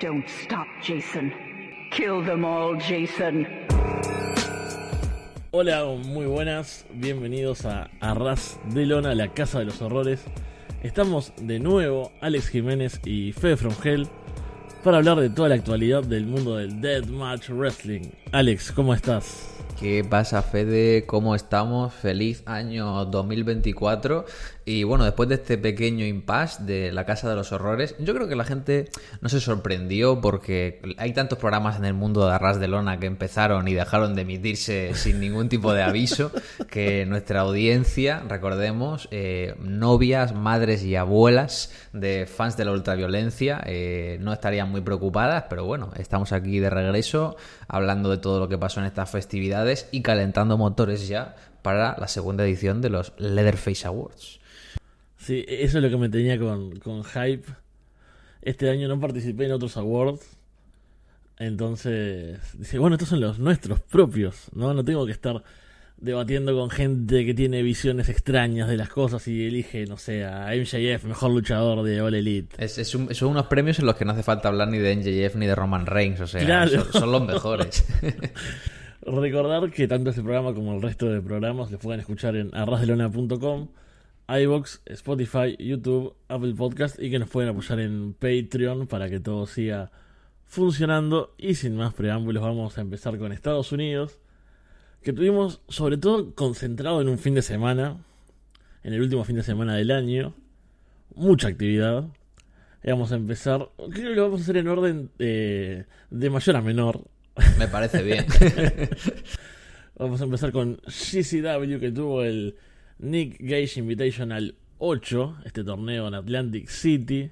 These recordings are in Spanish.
Don't stop, Jason. Kill them all, Jason. Hola, muy buenas, bienvenidos a Arras de Lona, la Casa de los Horrores. Estamos de nuevo, Alex Jiménez y Fede From Hell, para hablar de toda la actualidad del mundo del Deathmatch Wrestling. Alex, ¿cómo estás? ¿Qué pasa, Fede? ¿Cómo estamos? Feliz año 2024. Y bueno, después de este pequeño impasse de la Casa de los Horrores, yo creo que la gente no se sorprendió porque hay tantos programas en el mundo de Arras de Lona que empezaron y dejaron de emitirse sin ningún tipo de aviso que nuestra audiencia, recordemos, eh, novias, madres y abuelas de fans de la ultraviolencia, eh, no estarían muy preocupadas, pero bueno, estamos aquí de regreso hablando de todo lo que pasó en estas festividades y calentando motores ya para la segunda edición de los Leatherface Awards. Sí, eso es lo que me tenía con, con hype. Este año no participé en otros awards. Entonces, dice, bueno, estos son los nuestros propios, ¿no? No tengo que estar debatiendo con gente que tiene visiones extrañas de las cosas y elige, no sé, a MJF, mejor luchador de All Elite. Es, es un- son unos premios en los que no hace falta hablar ni de NJF ni de Roman Reigns, o sea, Claro. son, son los mejores. Recordar que tanto este programa como el resto de programas los pueden escuchar en arrasdelona.com, iBox, Spotify, YouTube, Apple Podcast y que nos pueden apoyar en Patreon para que todo siga funcionando. Y sin más preámbulos, vamos a empezar con Estados Unidos, que tuvimos sobre todo concentrado en un fin de semana, en el último fin de semana del año, mucha actividad. Y vamos a empezar, creo que lo vamos a hacer en orden eh, de mayor a menor. Me parece bien. Vamos a empezar con GCW que tuvo el Nick Gage Invitational 8, este torneo en Atlantic City,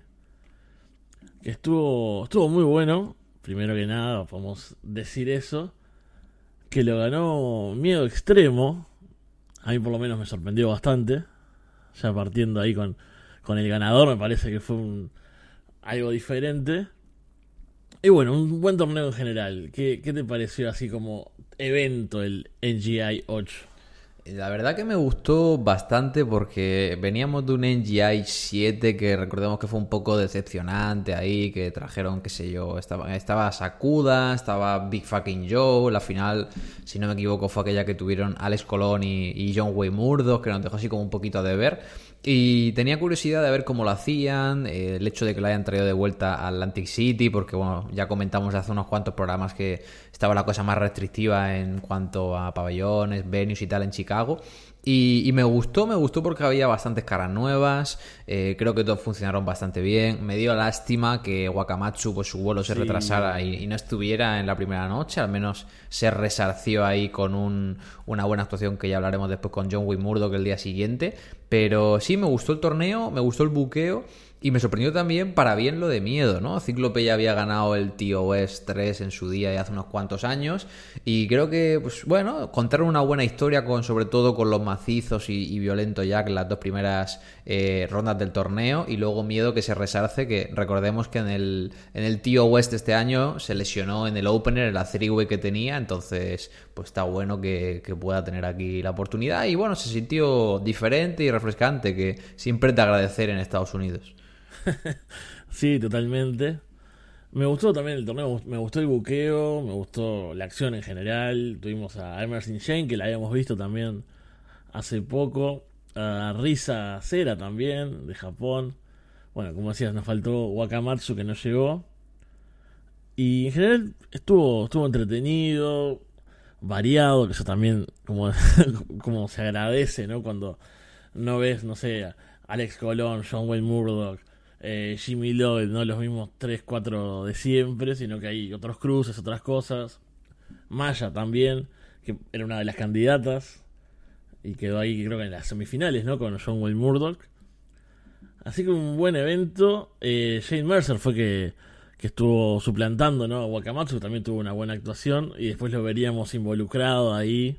que estuvo, estuvo muy bueno. Primero que nada, podemos decir eso. Que lo ganó Miedo Extremo. A mí por lo menos me sorprendió bastante. Ya partiendo ahí con, con el ganador, me parece que fue un, algo diferente. Y bueno, un buen torneo en general. ¿Qué, qué te pareció así como evento el NGI 8? La verdad que me gustó bastante porque veníamos de un NGI 7 que recordemos que fue un poco decepcionante ahí, que trajeron, qué sé yo, estaba, estaba Sakuda, estaba Big Fucking Joe, la final, si no me equivoco, fue aquella que tuvieron Alex Colón y, John Way Murdoch, que nos dejó así como un poquito a deber. Y tenía curiosidad de ver cómo lo hacían, eh, el hecho de que lo hayan traído de vuelta a Atlantic City, porque bueno, ya comentamos hace unos cuantos programas que estaba la cosa más restrictiva en cuanto a pabellones, venues y tal en Chicago. Y, y me gustó, me gustó porque había bastantes caras nuevas, eh, creo que todos funcionaron bastante bien. Me dio lástima que Wakamatsu, pues su vuelo se Sí. retrasara y, y no estuviera en la primera noche, al menos se resarció ahí con un- una buena actuación que ya hablaremos después con John Way Murdoch el día siguiente. Pero sí, me gustó el torneo, me gustó el buqueo. Y me sorprendió también para bien lo de miedo, ¿no? Cíclope ya había ganado el TOS 3 en su día y hace unos cuantos años. Y creo que, pues bueno, contaron una buena historia con, sobre todo con los macizos y, y violento Jack las dos primeras eh, rondas del torneo. Y luego miedo que se resarce, que recordemos que en el, en el TO West este año se lesionó en el opener, en la que tenía. Entonces, pues está bueno que pueda tener aquí la oportunidad. Y bueno, se sintió diferente y refrescante, que siempre te agradecer en Estados Unidos. Sí, totalmente. Me gustó también el torneo, me gustó el buqueo, me gustó la acción en general. Tuvimos a Emerson Shane, que la habíamos visto también hace poco. A Risa Cera también, de Japón. Bueno, como decías, nos faltó Wakamatsu, que no llegó. Y en general estuvo, estuvo entretenido, variado, que eso también como, como se agradece, ¿no? Cuando no ves, no sé, Alex Colón, John Wayne Murdoch, eh, Jimmy Lloyd, no los mismos 3, 4 de siempre, sino que hay otros cruces, otras cosas. Maya también, que era una de las candidatas y quedó ahí creo que en las semifinales, ¿no? Con John Wayne Murdoch. Así que un buen evento. Eh, Shane Mercer fue que, que estuvo suplantando, ¿no? A Wakamatsu también tuvo una buena actuación y después lo veríamos involucrado ahí.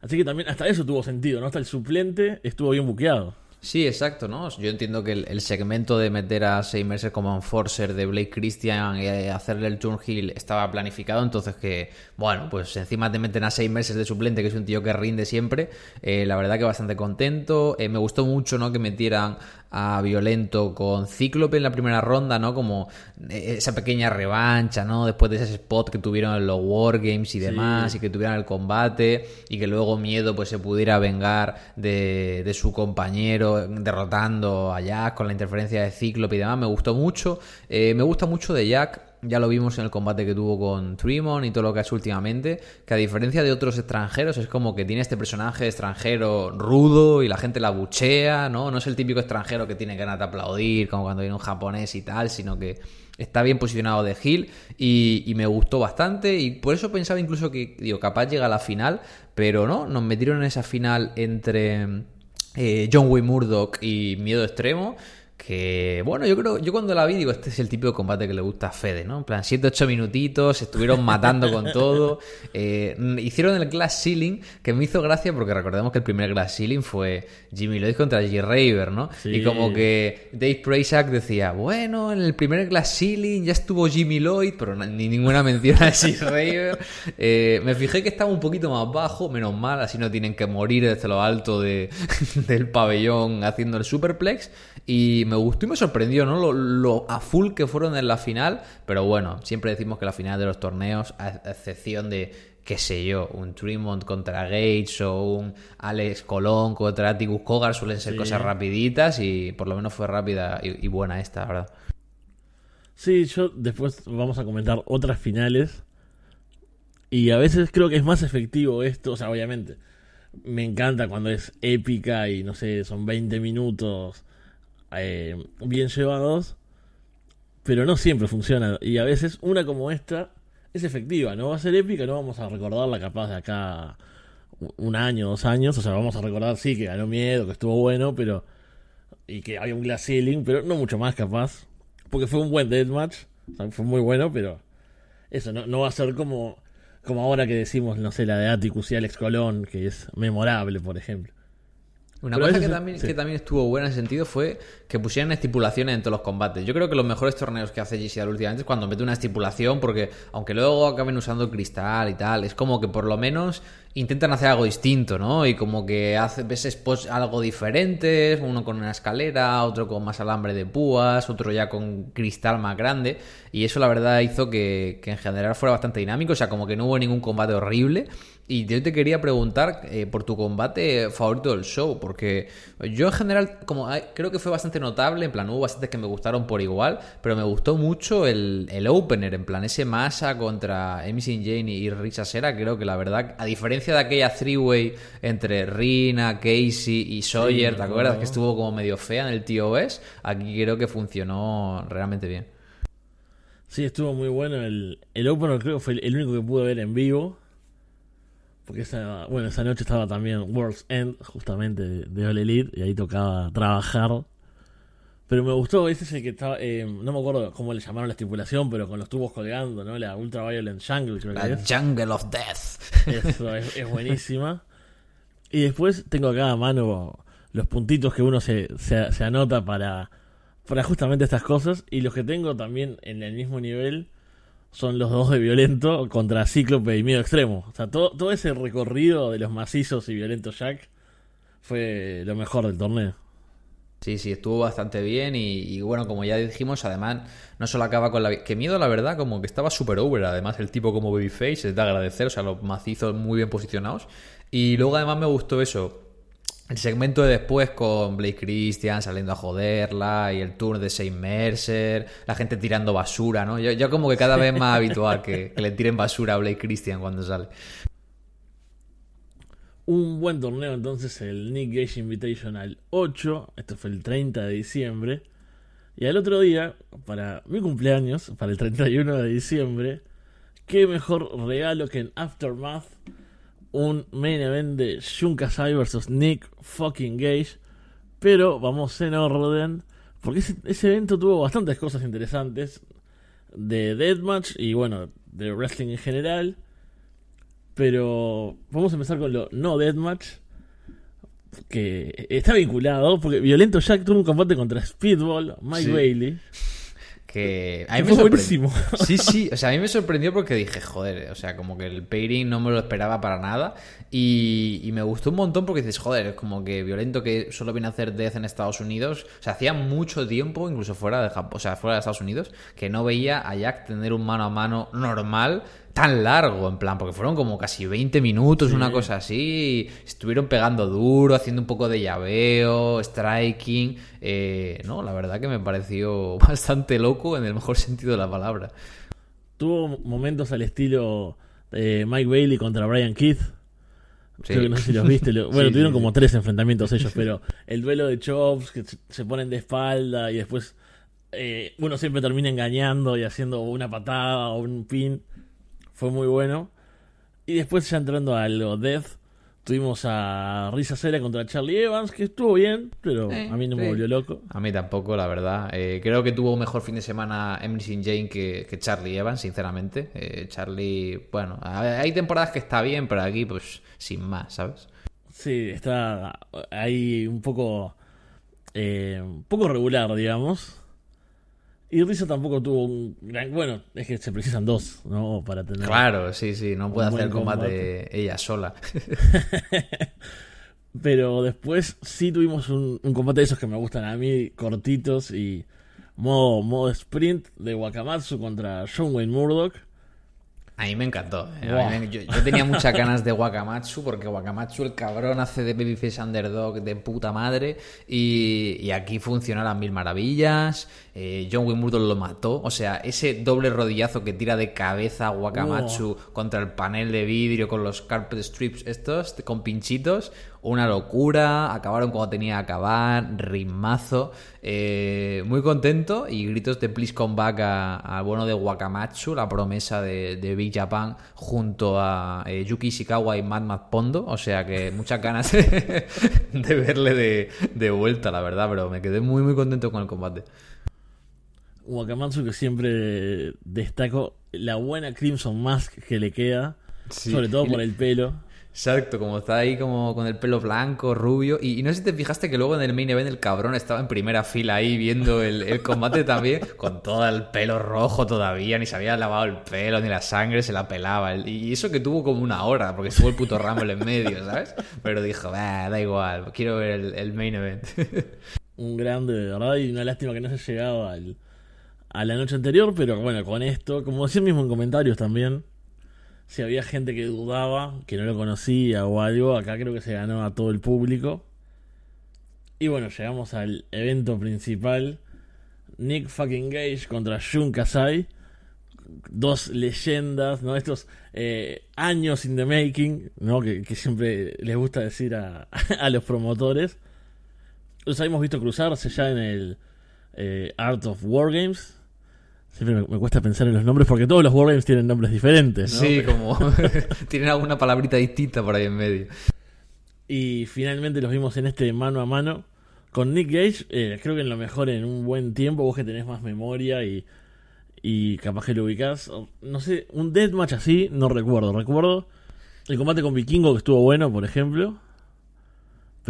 Así que también hasta eso tuvo sentido, ¿no? Hasta el suplente estuvo bien buqueado. Sí, exacto, ¿no? Yo entiendo que el, segmento de meter a seis meses como enforcer de Blake Christian y hacerle el turnhill estaba planificado, entonces que, bueno, pues encima te meten a seis meses de suplente, que es un tío que rinde siempre, eh, la verdad que bastante contento. Eh, me gustó mucho, ¿no? Que metieran a Violento con Cíclope en la primera ronda, ¿no? Como eh, esa pequeña revancha, ¿no? Después de ese spot que tuvieron en los Wargames y demás, y que tuvieran el combate, y que luego Miedo pues se pudiera vengar de, de su compañero derrotando a Jack con la interferencia de Cíclope y demás. Me gustó mucho. Eh, me gusta mucho de Jack ya lo vimos en el combate que tuvo con Tremont y todo lo que ha hecho últimamente, que a diferencia de otros extranjeros es como que tiene este personaje extranjero rudo y la gente la buchea, ¿no? No es el típico extranjero que tiene ganas de aplaudir como cuando viene un japonés y tal, sino que está bien posicionado de Hill y, me gustó bastante y por eso pensaba incluso que, digo, capaz llega a la final, pero no, nos metieron en esa final entre eh, John Wayne Murdoch y Miedo Extremo que bueno, yo creo, yo cuando la vi digo, este es el tipo de combate que le gusta a Fede, ¿no? En plan, 7-8 minutitos, estuvieron matando con todo, eh, hicieron el Glass Ceiling, que me hizo gracia porque recordemos que el primer Glass Ceiling fue Jimmy Lloyd contra G. Raver, ¿no? Y como que Dave Prazak decía, bueno, en el primer Glass Ceiling ya estuvo Jimmy Lloyd, pero ni ninguna mención a G. Raver. Eh, me fijé que estaba un poquito más bajo, menos mal, así no tienen que morir desde lo alto de, del pabellón haciendo el superplex, y me gustó y me sorprendió, ¿no? Lo, a full que fueron en la final, pero bueno, siempre decimos que la final de los torneos, a excepción de, qué sé yo, un Tremont contra Gates o un Alex Colón contra Atticus Cogar suelen ser cosas rapiditas y por lo menos fue rápida y, buena esta, ¿verdad? Sí, yo después vamos a comentar otras finales y a veces creo que es más efectivo esto, o sea, obviamente me encanta cuando es épica y no sé, son 20 minutos eh, bien llevados, pero no siempre funciona. Y a veces una como esta es efectiva, no va a ser épica, no vamos a recordarla capaz de acá un año, dos años, o sea, vamos a recordar sí que ganó miedo, que estuvo bueno, pero y que había un glass ceiling, pero no mucho más capaz, porque fue un buen deathmatch, fue muy bueno, pero eso no, no va a ser como como ahora que decimos, no sé, la de Atticus y Alex Colón, que es memorable, por ejemplo. Una cosa que también, que también estuvo buena en ese sentido fue que pusieran estipulaciones en todos los combates. Yo creo que los mejores torneos que hace GCR últimamente es cuando mete una estipulación, porque aunque luego acaben usando cristal y tal, es como que por lo menos intentan hacer algo distinto, ¿no? Y como que hace veces pues algo diferente, uno con una escalera, otro con más alambre de púas, otro ya con cristal más grande, y eso la verdad hizo que, que en general fuera bastante dinámico, o sea, como que no hubo ningún combate horrible, y yo te quería preguntar eh, por tu combate favorito del show, porque yo en general, como creo que fue bastante notable, en plan, hubo bastantes que me gustaron por igual, pero me gustó mucho el, el opener, en plan, ese masa contra Amy Jane y Richa Sera, creo que la verdad, a diferencia de aquella three-way entre Rina, Casey y Sawyer, ¿te acuerdas? Que estuvo como medio fea en el TOS, aquí creo que funcionó realmente bien. Sí, estuvo muy bueno. El, el opener creo que fue el único que pude ver en vivo porque esa, bueno, esa noche estaba también World's End, justamente de, All Elite, y ahí tocaba trabajar. Pero me gustó, ese es el que estaba, eh, no me acuerdo cómo le llamaron la estipulación, pero con los tubos colgando, ¿no? La Ultraviolent Jungle, creo que es. Jungle of Death. Eso, es, buenísima. Y después tengo acá a mano los puntitos que uno se, se, se anota para, para justamente estas cosas, y los que tengo también en el mismo nivel son los dos de Violento contra Cíclope y Miedo Extremo. O sea, todo, todo ese recorrido de los macizos y Violento Jack fue lo mejor del torneo. Sí, sí, estuvo bastante bien y, bueno, como ya dijimos, además no solo acaba con la... Que miedo, la verdad, como que estaba super over, además el tipo como Babyface es de agradecer, o sea, los macizos muy bien posicionados. Y luego además me gustó eso, el segmento de después con Blake Christian saliendo a joderla y el tour de Saint Mercer, la gente tirando basura, ¿no? Yo, como que cada vez más habitual que, le tiren basura a Blake Christian cuando sale. Un buen torneo entonces el Nick Gage Invitational 8, esto fue el 30 de diciembre. Y al otro día, para mi cumpleaños, para el 31 de diciembre, qué mejor regalo que en Aftermath un main event de Sai versus Nick fucking Gage. Pero vamos en orden. Porque ese, evento tuvo bastantes cosas interesantes. De Deathmatch y bueno, de wrestling en general. Pero vamos a empezar con lo no Deathmatch. que está vinculado, porque Violento Jack tuvo un combate contra Speedball, Mike Sí. Bailey. Que a mí me fue sorprendió. buenísimo. Sí, sí, o sea, a mí me sorprendió porque dije, joder, o sea, como que el pairing no me lo esperaba para nada. Y, y me gustó un montón porque dices, joder, es como que violento que solo viene a hacer Death en Estados Unidos. O sea, hacía mucho tiempo, incluso fuera de Japón, o sea, fuera de Estados Unidos, que no veía a Jack tener un mano a mano normal tan largo, en plan, porque fueron como casi 20 minutos, una cosa así. Estuvieron pegando duro, haciendo un poco de llaveo, striking. eh, no, la verdad que me pareció bastante loco en el mejor sentido de la palabra. Tuvo momentos al estilo de Mike Bailey contra Brian Keith. Sí. Creo que no sé si los viste. Bueno, Sí, tuvieron como tres enfrentamientos ellos, pero el duelo de chops que se- se ponen de espalda y después eh, uno siempre termina engañando y haciendo una patada o un pin. Fue muy bueno. Y después ya entrando a lo Death, tuvimos a Risa Cera contra Charlie Evans, que estuvo bien, pero Eh, a mí no me volvió loco. A mí tampoco, la verdad. Eh, creo que tuvo un mejor fin de semana Emily St. Jane que, que Charlie Evans, sinceramente. Eh, Charlie, bueno, hay temporadas que está bien, pero aquí, pues, sin más, ¿sabes? Sí, está ahí un poco eh, un poco regular, digamos. Y Risa tampoco tuvo un gran... Bueno, es que se precisan dos, ¿no? Para tener... Claro, sí, sí, no puede hacer combate, combate. ella sola. Pero después sí tuvimos un, un combate de esos que me gustan a mí, cortitos y modo, modo sprint de Wakamatsu contra John Wayne Murdoch. A mí me encantó. eh. Mí me- yo, yo tenía muchas ganas de Wakamatsu porque Wakamatsu, el cabrón, hace de Babyface Underdog de puta madre y, y aquí funciona a las mil maravillas. Eh, John Wayne Murdoch lo mató. O sea, ese doble rodillazo que tira de cabeza a Wakamatsu contra el panel de vidrio con los carpet strips estos, con pinchitos. Una locura. Acabaron cuando tenía que acabar. Ritmazo. Eh, muy contento y gritos de please come back a- al bueno de Wakamatsu, la promesa de, de Big Japan, junto a eh, Yuki Ishikawa y Mad Mad Pondo. O sea que muchas ganas de, de verle de, de vuelta, la verdad, pero me quedé muy, muy contento con el combate. Wakamatsu que siempre destaco la buena Crimson Mask que le queda, Sí. sobre todo por el pelo. Exacto, como está ahí como con el pelo blanco, rubio. Y, y no sé si te fijaste que luego en el main event el cabrón estaba en primera fila ahí viendo el, el combate también, con todo el pelo rojo todavía, ni se había lavado el pelo, ni la sangre se la pelaba. El- Y eso que tuvo como una hora, porque estuvo el puto Rumble en medio, ¿sabes? Pero dijo, "Bah, da igual, quiero ver el, el main event. un grande de verdad y una lástima que no haya llegado al, a la noche anterior, pero bueno, con esto, como decía mismo en comentarios también, si había gente que dudaba, que no lo conocía o algo, acá creo que se ganó a todo el público. Y bueno, llegamos al evento principal, Nick fucking Gage contra Jun Kasai, dos leyendas, ¿no? Estos eh, años in the making, ¿no? Que, siempre les gusta decir a, a los promotores los habíamos visto cruzarse ya en el eh, Art of Wargames. Siempre me, me cuesta pensar en los nombres porque todos los Wargames tienen nombres diferentes. ¿no? Sí, como tienen alguna palabrita distinta por ahí en medio. Y finalmente los vimos en este mano a mano con Nick Gage. eh, creo que en lo mejor en un buen tiempo, vos que tenés más memoria y, y capaz que lo ubicás. No sé, un deathmatch así, no recuerdo. Recuerdo el combate con Vikingo que estuvo bueno, por ejemplo.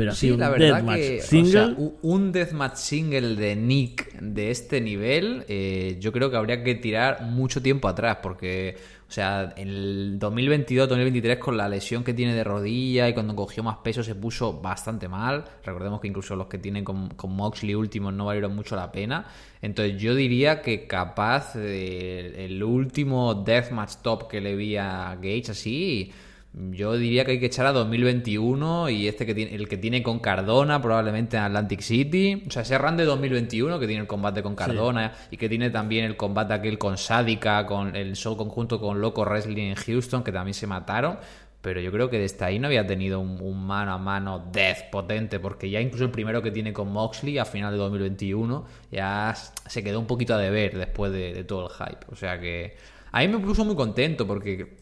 Pero así Sí, un la verdad deathmatch que o single. sea, un deathmatch single de Nick de este nivel, eh, yo creo que habría que tirar mucho tiempo atrás, porque, o sea, en el 2022-2023 con la lesión que tiene de rodilla y cuando cogió más peso se puso bastante mal. Recordemos que incluso los que tienen con, con Moxley últimos no valieron mucho la pena. Entonces yo diría que capaz de- el último deathmatch top que le vi a Gage así... Yo diría que hay que echar a 2021 y este que tiene, el que tiene con Cardona, probablemente en Atlantic City. O sea, ese run de 2021 que tiene el combate con Cardona y que tiene también el combate aquel con Sádica, con el show conjunto con Loco Wrestling en Houston, que también se mataron. Pero yo creo que desde ahí no había tenido un, un mano a mano death potente, porque ya incluso el primero que tiene con Moxley a final de 2021 ya se quedó un poquito a deber después de, de todo el hype. O sea que a mí me puso muy contento porque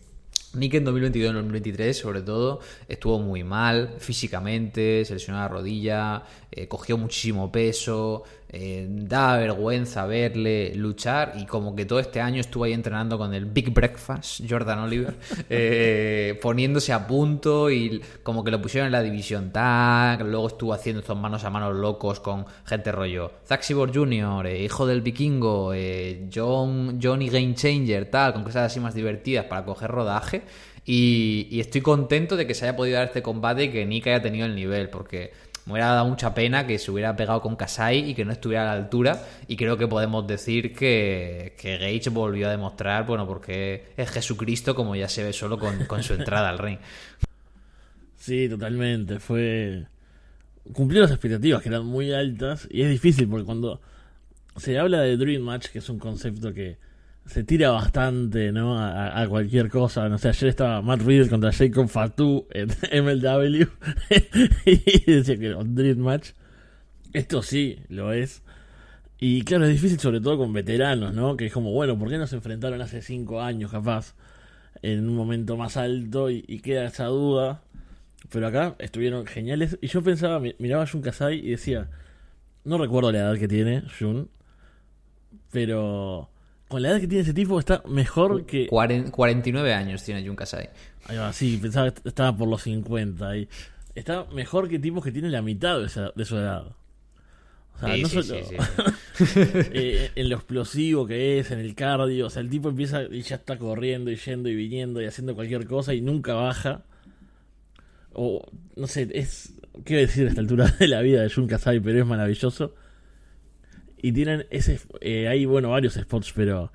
Nick en 2022 y en 2023, sobre todo, estuvo muy mal físicamente, se lesionó la rodilla, eh, cogió muchísimo peso. Eh, da vergüenza verle luchar y como que todo este año estuvo ahí entrenando con el Big Breakfast, Jordan Oliver, eh, poniéndose a punto y como que lo pusieron en la división tag, luego estuvo haciendo estos manos a manos locos con gente rollo, Zack Jr., eh, hijo del vikingo, eh, John, Johnny Game Changer, tal, con cosas así más divertidas para coger rodaje. Y, y estoy contento de que se haya podido dar este combate y que Nick haya tenido el nivel, porque me hubiera dado mucha pena que se hubiera pegado con Kasai y que no estuviera a la altura. Y creo que podemos decir que, que Gage volvió a demostrar, bueno, porque es Jesucristo, como ya se ve solo con, con su entrada al ring. Sí, totalmente. Fue. Cumplió las expectativas que eran muy altas. Y es difícil porque cuando se habla de Dream Match, que es un concepto que se tira bastante, ¿no? A, cualquier cosa. No sé, ayer estaba Matt Riddle contra Jacob Fatu en MLW y decía que era un Dream Match. Esto sí lo es. Y claro, es difícil sobre todo con veteranos, ¿no? Que es como, bueno, ¿por qué no se enfrentaron hace cinco años capaz? En un momento más alto y, y queda esa duda. Pero acá estuvieron geniales. Y yo pensaba, mi- miraba a Jun Kasai y decía, no recuerdo la edad que tiene Jun, pero con la edad que tiene ese tipo está mejor que... Cuaren- 49 años tiene Jun Kasai. Ahí va, sí, pensaba que estaba por los 50 y está mejor que tipos que tienen la mitad de, esa- de su edad. O sea, Sí, no sí, solo sí, eh, en lo explosivo que es, en el cardio, o sea, el tipo empieza y ya está corriendo y yendo y viniendo y haciendo cualquier cosa y nunca baja. O, no sé, es. ¿Qué decir a esta altura de la vida de Jun Kasai? Pero es maravilloso. Y tienen ese. eh, hay, bueno, varios spots, pero.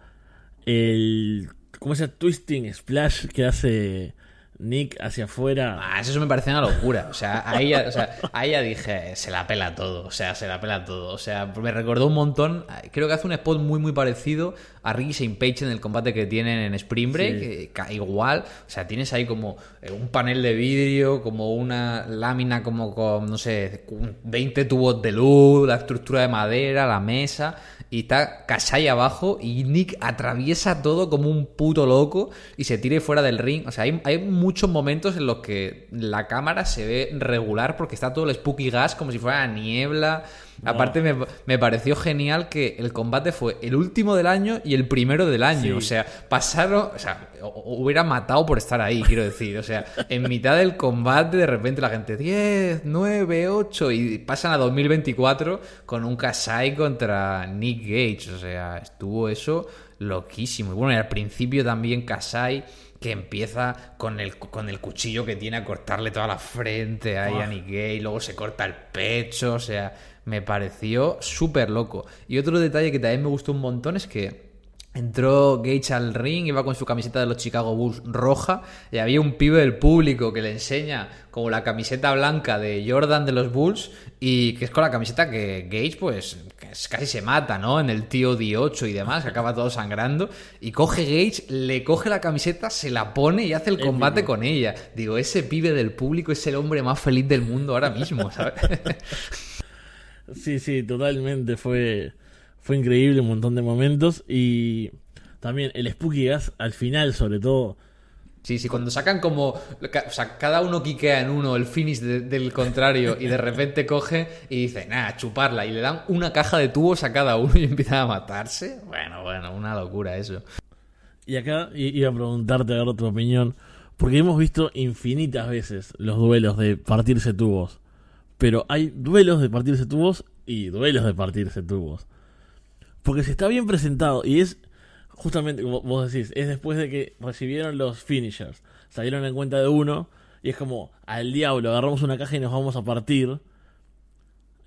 El. ¿Cómo ese twisting splash que hace Nick hacia afuera? Ah, eso me parece una locura. O sea, ahí ya, o sea, ahí ya dije, se la pela todo. O sea, se la pela todo. O sea, me recordó un montón. Creo que hace un spot muy, muy parecido a Ricky St. Page en el combate que tienen en Spring Break. Sí. eh, igual. O sea, tienes ahí como eh, un panel de vidrio, como una lámina, como con, no sé, 20 tubos de luz, la estructura de madera, la mesa. Y está Kasai abajo y Nick atraviesa todo como un puto loco y se tira fuera del ring. O sea, hay, hay muchos momentos en los que la cámara se ve regular porque está todo el spooky gas como si fuera niebla. Aparte me, me pareció genial que el combate fue el último del año y el primero del año. Sí. O sea, pasaron... O sea, hubiera matado por estar ahí, quiero decir. O sea, en mitad del combate de repente la gente 10, 9, 8 y pasan a 2024 con un Kasai contra Nick Gage. O sea, estuvo eso loquísimo. Y bueno, y al principio también Kasai que empieza con el, con el cuchillo que tiene a cortarle toda la frente ahí a Gage, luego se corta el pecho, o sea, me pareció súper loco. Y otro detalle que también me gustó un montón es que Entró Gage al ring, iba con su camiseta de los Chicago Bulls roja y había un pibe del público que le enseña como la camiseta blanca de Jordan de los Bulls y que es con la camiseta que Gage pues casi se mata, ¿no? En el tío 8 y demás, que acaba todo sangrando y coge Gage, le coge la camiseta, se la pone y hace el combate con ella. Digo, ese pibe del público es el hombre más feliz del mundo ahora mismo, ¿sabes? Sí, sí, totalmente. Fue, fue increíble un montón de momentos. Y también el Spooky Gas al final, sobre todo. Sí, sí, cuando sacan como. O sea, cada uno quiquea en uno el finish de- del contrario y de repente coge y dice, nada, chuparla. Y le dan una caja de tubos a cada uno y empiezan a matarse. Bueno, bueno, una locura eso. Y acá iba a preguntarte a ver tu opinión. Porque hemos visto infinitas veces los duelos de partirse tubos. Pero hay duelos de partirse tubos y duelos de partirse tubos. Porque si está bien presentado y es justamente como vos decís, es después de que recibieron los finishers, salieron en cuenta de uno y es como al diablo, agarramos una caja y nos vamos a partir.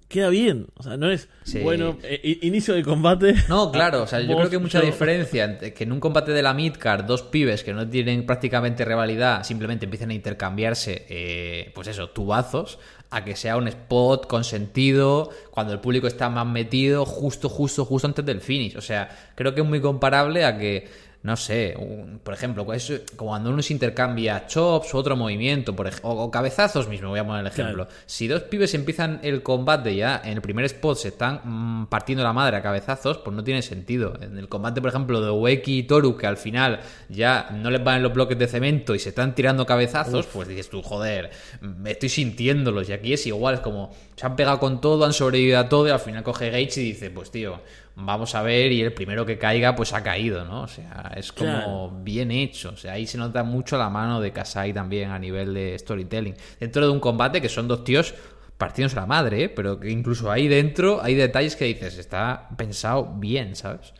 Queda bien, o sea, no es Sí. bueno, eh, inicio de combate. No, claro, o sea, yo Vos, creo que hay mucha yo. diferencia entre que en un combate de la midcard dos pibes que no tienen prácticamente rivalidad simplemente empiecen a intercambiarse, eh, pues eso, tubazos, a que sea un spot con sentido, cuando el público está más metido, justo, justo, justo antes del finish. O sea, creo que es muy comparable a que no sé, un- por ejemplo, como cuando uno se intercambia chops u otro movimiento, por o, o cabezazos mismo, voy a poner el ejemplo. Claro. Si dos pibes empiezan el combate ya en el primer spot se están mm, partiendo la madre a cabezazos, pues no tiene sentido. En el combate, por ejemplo, de Ueki y Toru, que al final ya no les van los bloques de cemento y se están tirando cabezazos, pues dices tú, joder, me estoy sintiéndolos. Y aquí es igual, es como se han pegado con todo, han sobrevivido a todo y al final coge Gage y dice, pues tío, vamos a ver y el primero que caiga pues ha caído, ¿no? O sea, es como Claro. bien hecho. O sea, ahí se nota mucho la mano de Kasai también a nivel de storytelling. Dentro de un combate que son dos tíos partiéndose la madre, ¿eh? pero que incluso ahí dentro hay detalles que dices, está pensado bien, ¿sabes?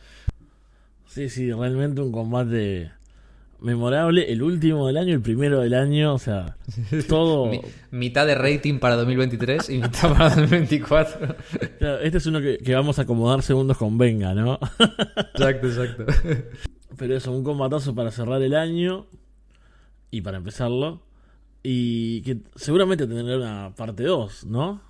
Sí, sí, realmente un combate memorable. El último del año, el primero del año, o sea, todo. Mi- mitad de rating para 2023 y mitad para 2024. Claro, este es uno que, que vamos a acomodar segundos con Venga, ¿no? exacto, exacto. Pero eso, un combatazo para cerrar el año y para empezarlo. Y que seguramente tendrá una parte 2, ¿no?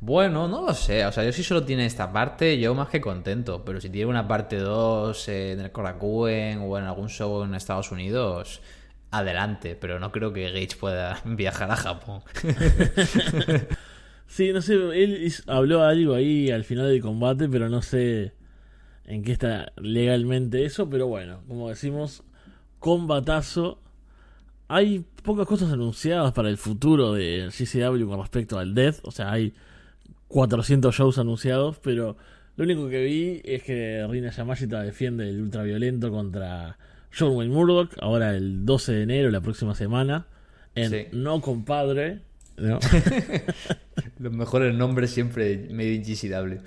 Bueno, no lo sé. O sea, yo si solo tiene esta parte, yo más que contento. Pero si tiene una parte 2 en el Korakuen o en algún show en Estados Unidos, adelante. Pero no creo que Gage pueda viajar a Japón. Sí, no sé, él habló algo ahí al final del combate, pero no sé en qué está legalmente eso. Pero bueno, como decimos, combatazo. Hay pocas cosas anunciadas para el futuro de GCW con respecto al Death. O sea, hay 400 shows anunciados, pero lo único que vi es que Rina Yamashita defiende el ultraviolento contra John Wayne Murdoch, ahora el 12 de enero, la próxima semana, en Sí. No Compadre. ¿No? Los mejores nombres siempre Made in GCW.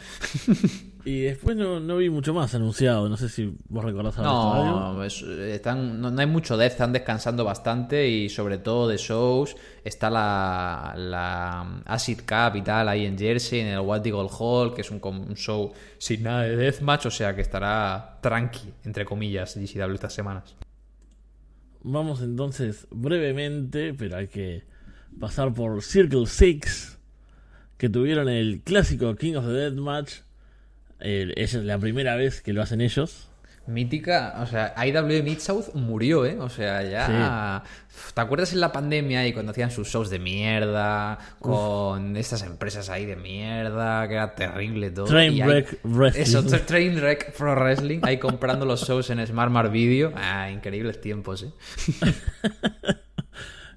y después no, no vi mucho más anunciado, no sé si vos recordás algo. No, es- están, no, no hay mucho depth, están descansando bastante y sobre todo de shows. Está la, la Acid Cup y tal ahí en Jersey, en el What Eagle Hall, que es un, com- un show sin nada de deathmatch, o sea que estará tranqui, entre comillas, GCW estas semanas. Vamos entonces brevemente, pero hay que pasar por Circle Six, que tuvieron el clásico King of the Deathmatch. Eh, es la primera vez que lo hacen ellos. Mítica, o sea, IW Mid-South murió, ¿eh? O sea, ya... ¿Te acuerdas en la pandemia y cuando hacían sus shows de mierda, con estas empresas ahí de mierda, que era terrible todo? Trainwreck Wrestling. Eso, tra- Trainwreck Pro Wrestling, ahí comprando los shows en Smart Mart Video. Ah, increíbles tiempos, ¿eh?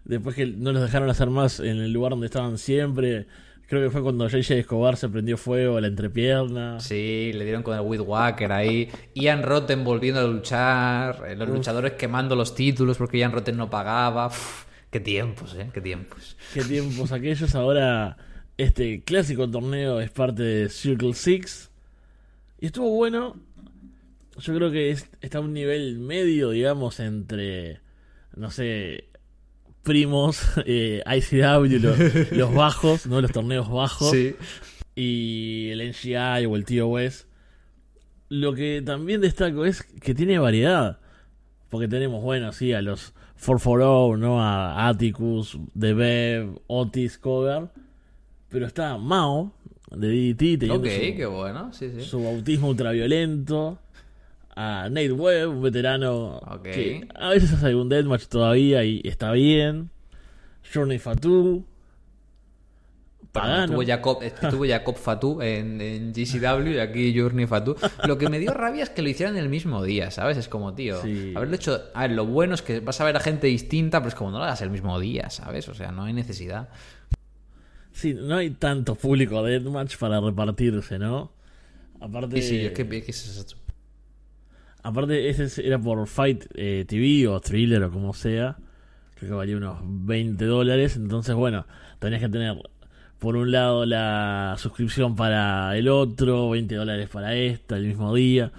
Después que no los dejaron hacer más en el lugar donde estaban siempre. Creo que fue cuando JJ Escobar se prendió fuego a la entrepierna. Sí, le dieron con el Weed Walker ahí. Ian Rotten volviendo a luchar. eh, Los luchadores quemando los títulos porque Ian Rotten no pagaba. Uf, qué tiempos, ¿eh? Qué tiempos. Qué tiempos aquellos. Ahora este clásico torneo es parte de Circle Six. Y estuvo bueno. Yo creo que es- está a un nivel medio, digamos, entre, no sé, primos, eh, ICW, lo- los bajos, ¿no? Los torneos bajos. Y el NGI o el TOS. Lo que también destaco es que tiene variedad. Porque tenemos, bueno, sí, a los 440, ¿no? A Atticus, The Bev, Otis, Cover. Pero está Mao, de DDT, Ok, su, qué bueno. Sí, sí. su bautismo ultraviolento. A Nate Webb, un veterano que a veces hace algún deathmatch todavía y está bien. Journey Fatu. Pagano. estuvo Jacob, estuvo Jacob Fatu en, en GCW y aquí Journey Fatu. Lo que me dio rabia es que lo hicieran el mismo día, ¿sabes? Es como, tío, Sí. haberlo hecho... A ver, lo bueno es que vas a ver a gente distinta, pero es como no lo hagas el mismo día, ¿sabes? O sea, no hay necesidad. Sí, no hay tanto público de Deathmatch para repartirse, ¿no? Aparte, Y sí, es que, es que es eso. Aparte ese era por Fight eh, TV o Thriller o como sea. Creo que valía unos 20 dólares. Entonces, bueno, tenías que tener por un lado la suscripción para el otro, 20 dólares para esta, el mismo día.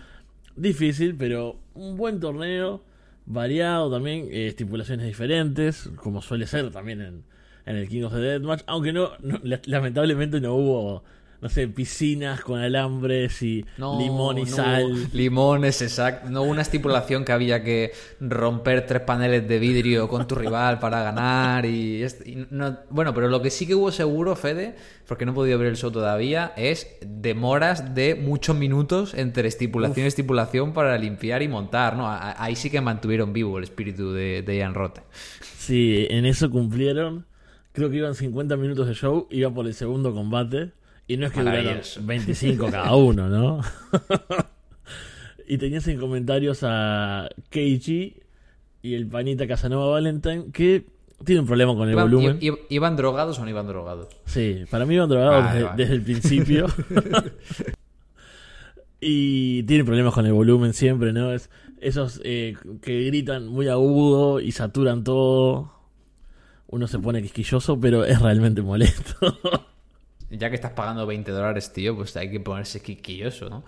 Difícil, pero un buen torneo, variado también, eh, estipulaciones diferentes, como suele ser también en, en el King of the Deathmatch. Aunque no, no- la- lamentablemente no hubo no sé, piscinas con alambres y No, limón y no, sal. Limones, exacto. No hubo una estipulación que había que romper tres paneles de vidrio con tu rival para ganar. y, y no- Bueno, pero lo que sí que hubo seguro, Fede, porque no he podido ver el show todavía, es demoras de muchos minutos entre estipulación y estipulación para limpiar y montar. ¿no? A- Ahí sí que mantuvieron vivo el espíritu de, de Ian Rote. Sí, en eso cumplieron. Creo que iban 50 minutos de show, iba por el segundo combate. Y no es que duraron Maravilloso. 25 cada uno, ¿no? y tenías en comentarios a Keiji y el panita Casanova Valentine que tiene un problema con el ¿Iban, volumen. i- i- ¿Iban drogados o no iban drogados? Sí, para mí iban drogados Vale, desde, vale. desde el principio. y tiene problemas con el volumen siempre, ¿no? Es esos eh, que gritan muy agudo y saturan todo. Uno se pone quisquilloso, pero es realmente molesto. Ya que estás pagando 20 dólares, tío, pues hay que ponerse quisquilloso, ¿no?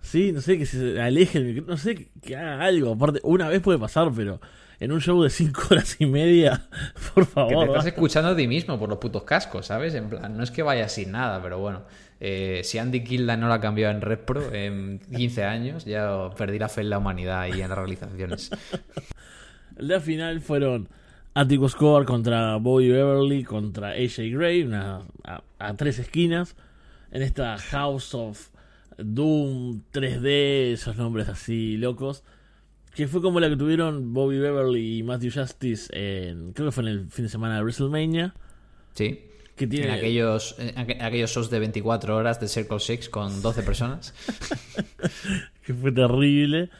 sí, no sé, que se aleje el micrófono, no sé, que, que haga algo. Aparte, una vez puede pasar, pero en un show de 5 horas y media, por Que favor. te estás basta. escuchando a ti mismo por los putos cascos, ¿sabes? En plan, no es que vaya sin nada, pero bueno. eh, si Andy Kilda no lo ha cambiado en Red Pro en 15 años, ya perdí la fe en la humanidad y en las realizaciones. La final fueron Atticus Score contra Bobby Beverly contra AJ Gray, una, a, a tres esquinas, en esta House of Doom 3D, esos nombres así locos, que fue como la que tuvieron Bobby Beverly y Matthew Justice en, creo que fue en el fin de semana de WrestleMania, Sí. que tiene En aquellos, en aqu- aquellos shows de 24 horas de Circle Six con 12 personas. que fue terrible.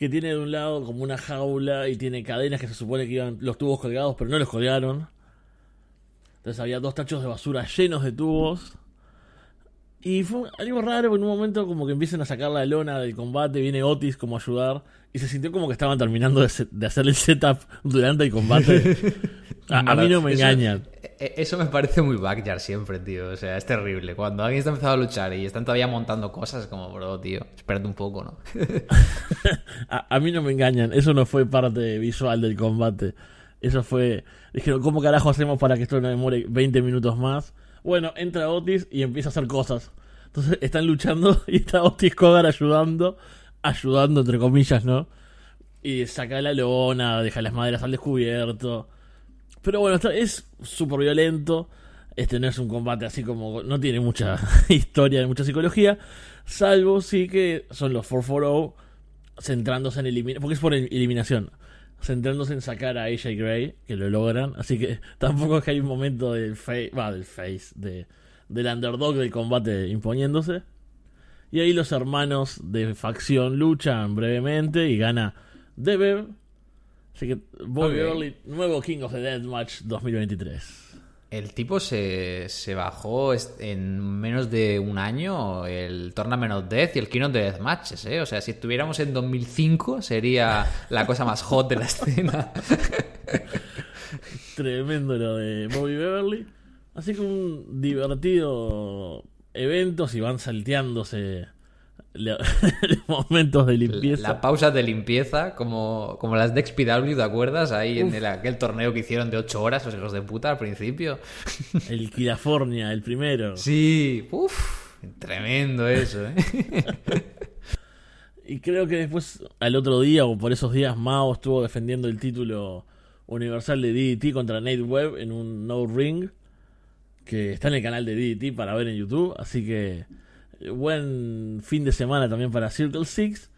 Que tiene de un lado como una jaula y tiene cadenas que se supone que iban los tubos colgados, pero no los colgaron. Entonces había dos tachos de basura llenos de tubos. Y fue algo raro, en un momento como que empiezan a sacar la lona del combate, viene Otis como a ayudar, y se sintió como que estaban terminando de, de hacer el setup durante el combate. A, a mí no me engañan. E- Eso me parece muy backyard siempre, tío. O sea, es terrible. Cuando alguien está empezando a luchar y están todavía montando cosas, como, bro, tío, espérate un poco, ¿no? A, a mí no me engañan, eso no fue parte visual del combate. Eso fue. Dijeron, ¿cómo carajo hacemos para que esto no demore 20 minutos más? Bueno, entra Otis y empieza a hacer cosas. Entonces están luchando y está Otis Cogar ayudando. Ayudando, entre comillas, ¿no? Y saca la lona, deja las maderas al descubierto. Pero bueno, es súper violento. Este no es un combate así como. No tiene mucha historia, mucha psicología. Salvo sí que son los 440 centrándose en eliminar. Porque es por el- eliminación. Centrándose en sacar a AJ Gray, que lo logran. Así que tampoco es que hay un momento del face. Va, del face. De, del underdog del combate imponiéndose. Y ahí los hermanos de facción luchan brevemente y gana Dever. Así que Bobby. Beverly, nuevo King of the Deathmatch 2023. El tipo se, se bajó en menos de un año el Tournament of Death y el King of the Death Matches, ¿eh? O sea, si estuviéramos en 2005 sería la cosa más hot de la escena. Tremendo lo de Bobby Beverly. Así que un divertido evento si van salteándose momentos de limpieza. La pausa de limpieza, como, como las de XPW, ¿te acuerdas? Ahí en el- aquel torneo que hicieron de 8 horas, los hijos de puta, al principio. El California, el primero. Sí, uff, tremendo eso, ¿eh? Y creo que después, al otro día o por esos días, Mao estuvo defendiendo el título universal de DDT contra Nate Webb en un No Ring. Que está en el canal de DDT para ver en YouTube. Así que buen fin de semana también para Circle Six.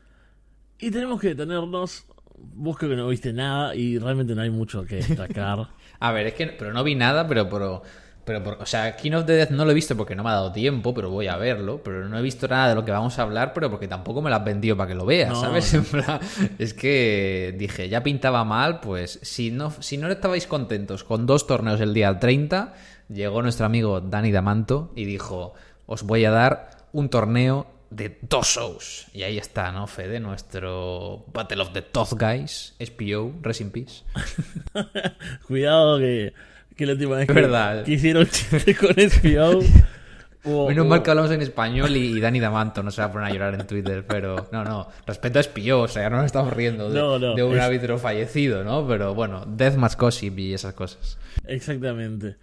Y tenemos que detenernos. Vos creo que no viste nada y realmente no hay mucho que destacar. A ver, es que, pero no vi nada, pero, pero, pero, por- o sea, King of the Death no lo he visto porque no me ha dado tiempo, pero voy a verlo, pero no he visto nada de lo que vamos a hablar, pero porque tampoco me lo has vendido para que lo veas, No, ¿sabes? no. En plan, es que dije, ya pintaba mal, pues si no, si no estabais contentos con dos torneos el día 30, llegó nuestro amigo Dani Damanto y dijo, os voy a dar un torneo de dos shows. Y ahí está, ¿no, Fede? Nuestro Battle of the Tough Guys, SPO, Rest in Peace. Cuidado que, que la última vez que, Verdad. que hicieron chiste con SPO. hubo- Menos mal que hablamos en español y, Dani Damanto no se va a poner a llorar en Twitter, pero no, no, respeto a Espío, o sea, no nos estamos riendo de, No, no, de un es- árbitro fallecido, ¿no? Pero bueno, Deathmatch Gossip y esas cosas. Exactamente.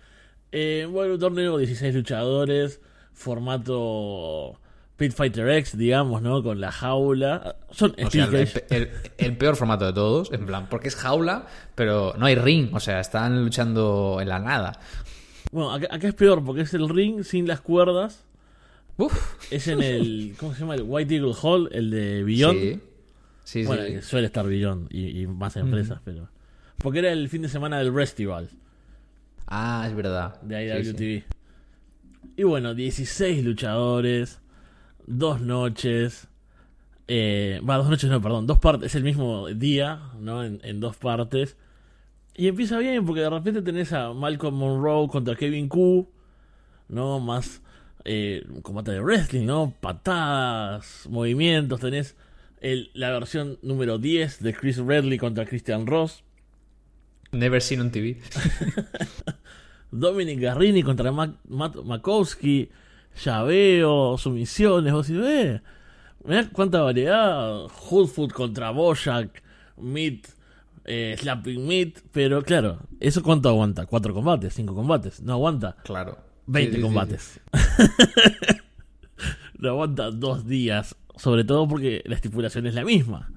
Eh, bueno, un torneo, 16 luchadores. Formato Pit Fighter X, digamos, ¿no? Con la jaula. Son O sea, Steel el, Cage. el- el peor formato de todos, en plan, porque es jaula, pero no hay ring, o sea, están luchando en la nada. Bueno, acá, acá es peor porque es el ring sin las cuerdas. Uf, Es en el. ¿Cómo se llama? El White Eagle Hall, el de Beyond. sí. Sí, bueno, sí. suele estar Beyond y, y más empresas, pero. Porque era el fin de semana del Festival Ah, es verdad. de Sí, sí. Y bueno, 16 luchadores, dos noches. Eh, va, dos noches no, perdón, dos partes, es el mismo día, ¿no? En, en dos partes. Y empieza bien porque de repente tenés a Malcolm Monroe contra Kevin Q, ¿no? Más eh, combate de wrestling, ¿no? Patadas, movimientos, tenés el, la versión número 10 de Chris Redley contra Christian Ross. Never seen on TV. Dominic Garrini contra Mac- Matt Makowski, llaveo, sumisiones, vos decís, eh, mirá cuánta variedad, Hoodfoot contra Bojack, Meat, eh, Slapping Meat, pero claro, ¿eso cuánto aguanta? ¿Cuatro combates? ¿Cinco combates? No aguanta Claro. 20 Sí, sí, sí, combates. no aguanta dos días, sobre todo porque la estipulación es la misma.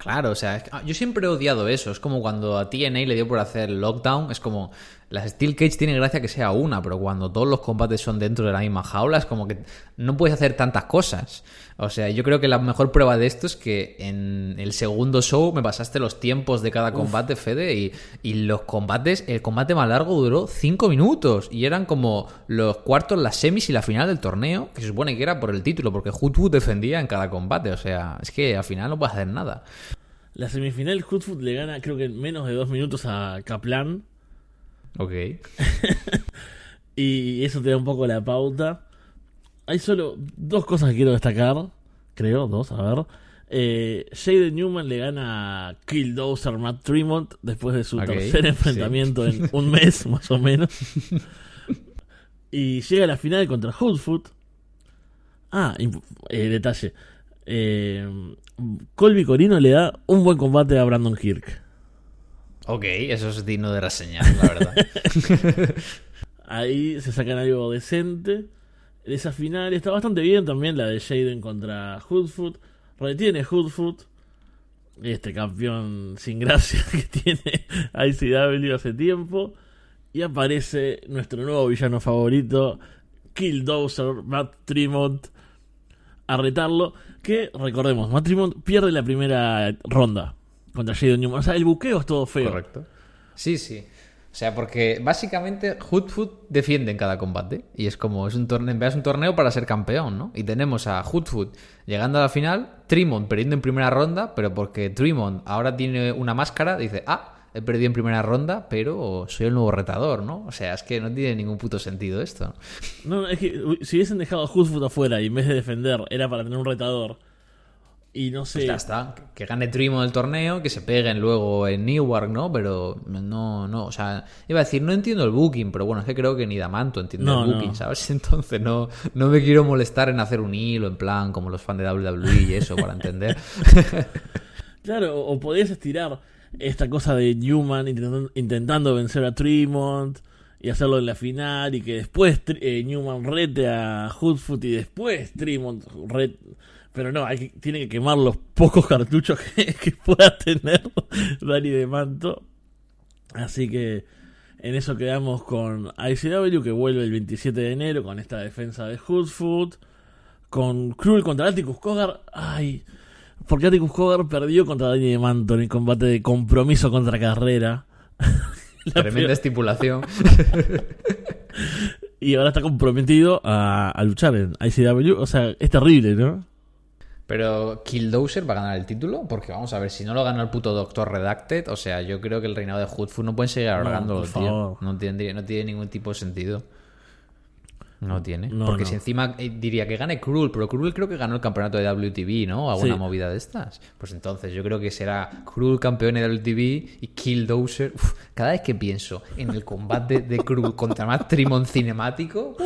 Claro, o sea, es ah, yo siempre he odiado eso. Es como cuando a TNA le dio por hacer lockdown. Es como, las Steel Cage tiene gracia que sea una, pero cuando todos los combates son dentro de la misma jaula, es como que no puedes hacer tantas cosas. O sea, yo creo que la mejor prueba de esto es que en el segundo show me pasaste los tiempos de cada combate, Fede, y, y los combates, el combate más largo duró cinco minutos. Y eran como los cuartos, las semis y la final del torneo, que se supone que era por el título, porque Hoodwood defendía en cada combate. O sea, es que al final no puedes hacer nada. La semifinal, Hoodfoot le gana creo que en menos de dos minutos a Kaplan. Ok. Y eso te da un poco la pauta. Hay solo dos cosas que quiero destacar. Creo, dos, a ver. Eh, Jaden Newman le gana a Killdozer Matt Tremont después de su tercer sí. enfrentamiento en un mes, más o menos. y llega a la final contra Hoodfoot. Ah, eh, detalle. Eh, Colby Corino le da un buen combate a Brandon Kirk. Ok, eso es digno de reseñar, la verdad. Ahí se sacan algo decente. Esa final está bastante bien también, la de Jaden contra Hoodfoot. Retiene Hoodfoot, este campeón sin gracia que tiene ICW hace tiempo. Y aparece nuestro nuevo villano favorito, Killdozer, Matt Tremont, a retarlo. Que recordemos, Matt Tremont pierde la primera ronda contra Jaden Newman. O sea, el buqueo es todo feo. Correcto. Sí, sí. O sea, porque básicamente Hoodfoot defiende en cada combate. Y es como, es un torneo, es un torneo para ser campeón, ¿no? Y tenemos a Hoodfoot llegando a la final, Tremont perdiendo en primera ronda, pero porque Tremont ahora tiene una máscara, dice, ah, he perdido en primera ronda, pero soy el nuevo retador, ¿no? O sea, es que no tiene ningún puto sentido esto. No, es que si hubiesen dejado a Hoodfoot afuera y en vez de defender era para tener un retador y no sé, Pues ya está, que gane Tremont el torneo, que se peguen luego en Newark, ¿no? Pero no, no, o sea, iba a decir, no entiendo el booking, pero bueno, es que creo que ni Damanto entiende No, el no. booking, ¿sabes? Entonces no, no me quiero molestar en hacer un hilo, en plan, como los fans de WWE y eso, para entender. claro, o, podías estirar esta cosa de Newman intentando, intentando vencer a Tremont y hacerlo en la final y que después eh, Newman rete a Hoodfoot y después Tremont ret- pero no, hay que, tiene que quemar los pocos cartuchos que, que pueda tener Dani de Manto. Así que en eso quedamos con ICW que vuelve el 27 de enero con esta defensa de Hoodfoot. Con Cruel contra Atticus Cogar. Ay, porque Atticus Cogar perdió contra Dani de Manto en el combate de compromiso contra carrera. La Tremenda peor- estipulación. y ahora está comprometido a, a luchar en ICW. O sea, es terrible, ¿no? Pero Killdozer va a ganar el título, porque vamos a ver, si no lo gana el puto Doctor Redacted, o sea, yo creo que el reinado de Hoodfoot no pueden seguir alargándolo, por tío. No tiene, no tiene ningún tipo de sentido. No tiene. No, Porque no. si encima eh, diría que gane Cruel, pero Cruel creo que ganó el campeonato de WTV, ¿no? Alguna Sí. movida de estas. Pues entonces yo creo que será Cruel campeón de WTV y Killdozer. Uf, cada vez que pienso en el combate de Cruel contra Matt Tremont cinemático,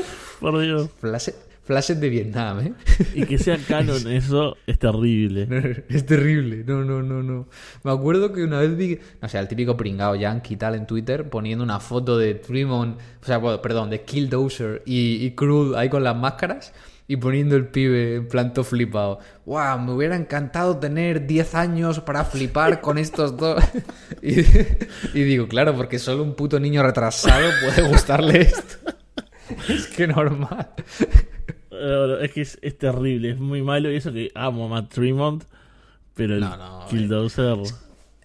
Por Dios. flase- flashes de Vietnam, ¿eh? Y que sea canon eso es terrible. Es terrible, no, no, no, no. Me acuerdo que una vez vi, no sé, el típico pringao yankee tal en Twitter poniendo una foto de Tremont, o sea, bueno, perdón, de Killdozer y, y Crude ahí con las máscaras y poniendo el pibe en planto flipado. ¡Wow! Me hubiera encantado tener 10 años para flipar con estos dos. y, y digo, claro, porque solo un puto niño retrasado puede gustarle esto. es que normal. Eh, Es que es, es terrible, es muy malo. Y eso que amo a Matt Tremont, pero el No, no, Killdozer. Es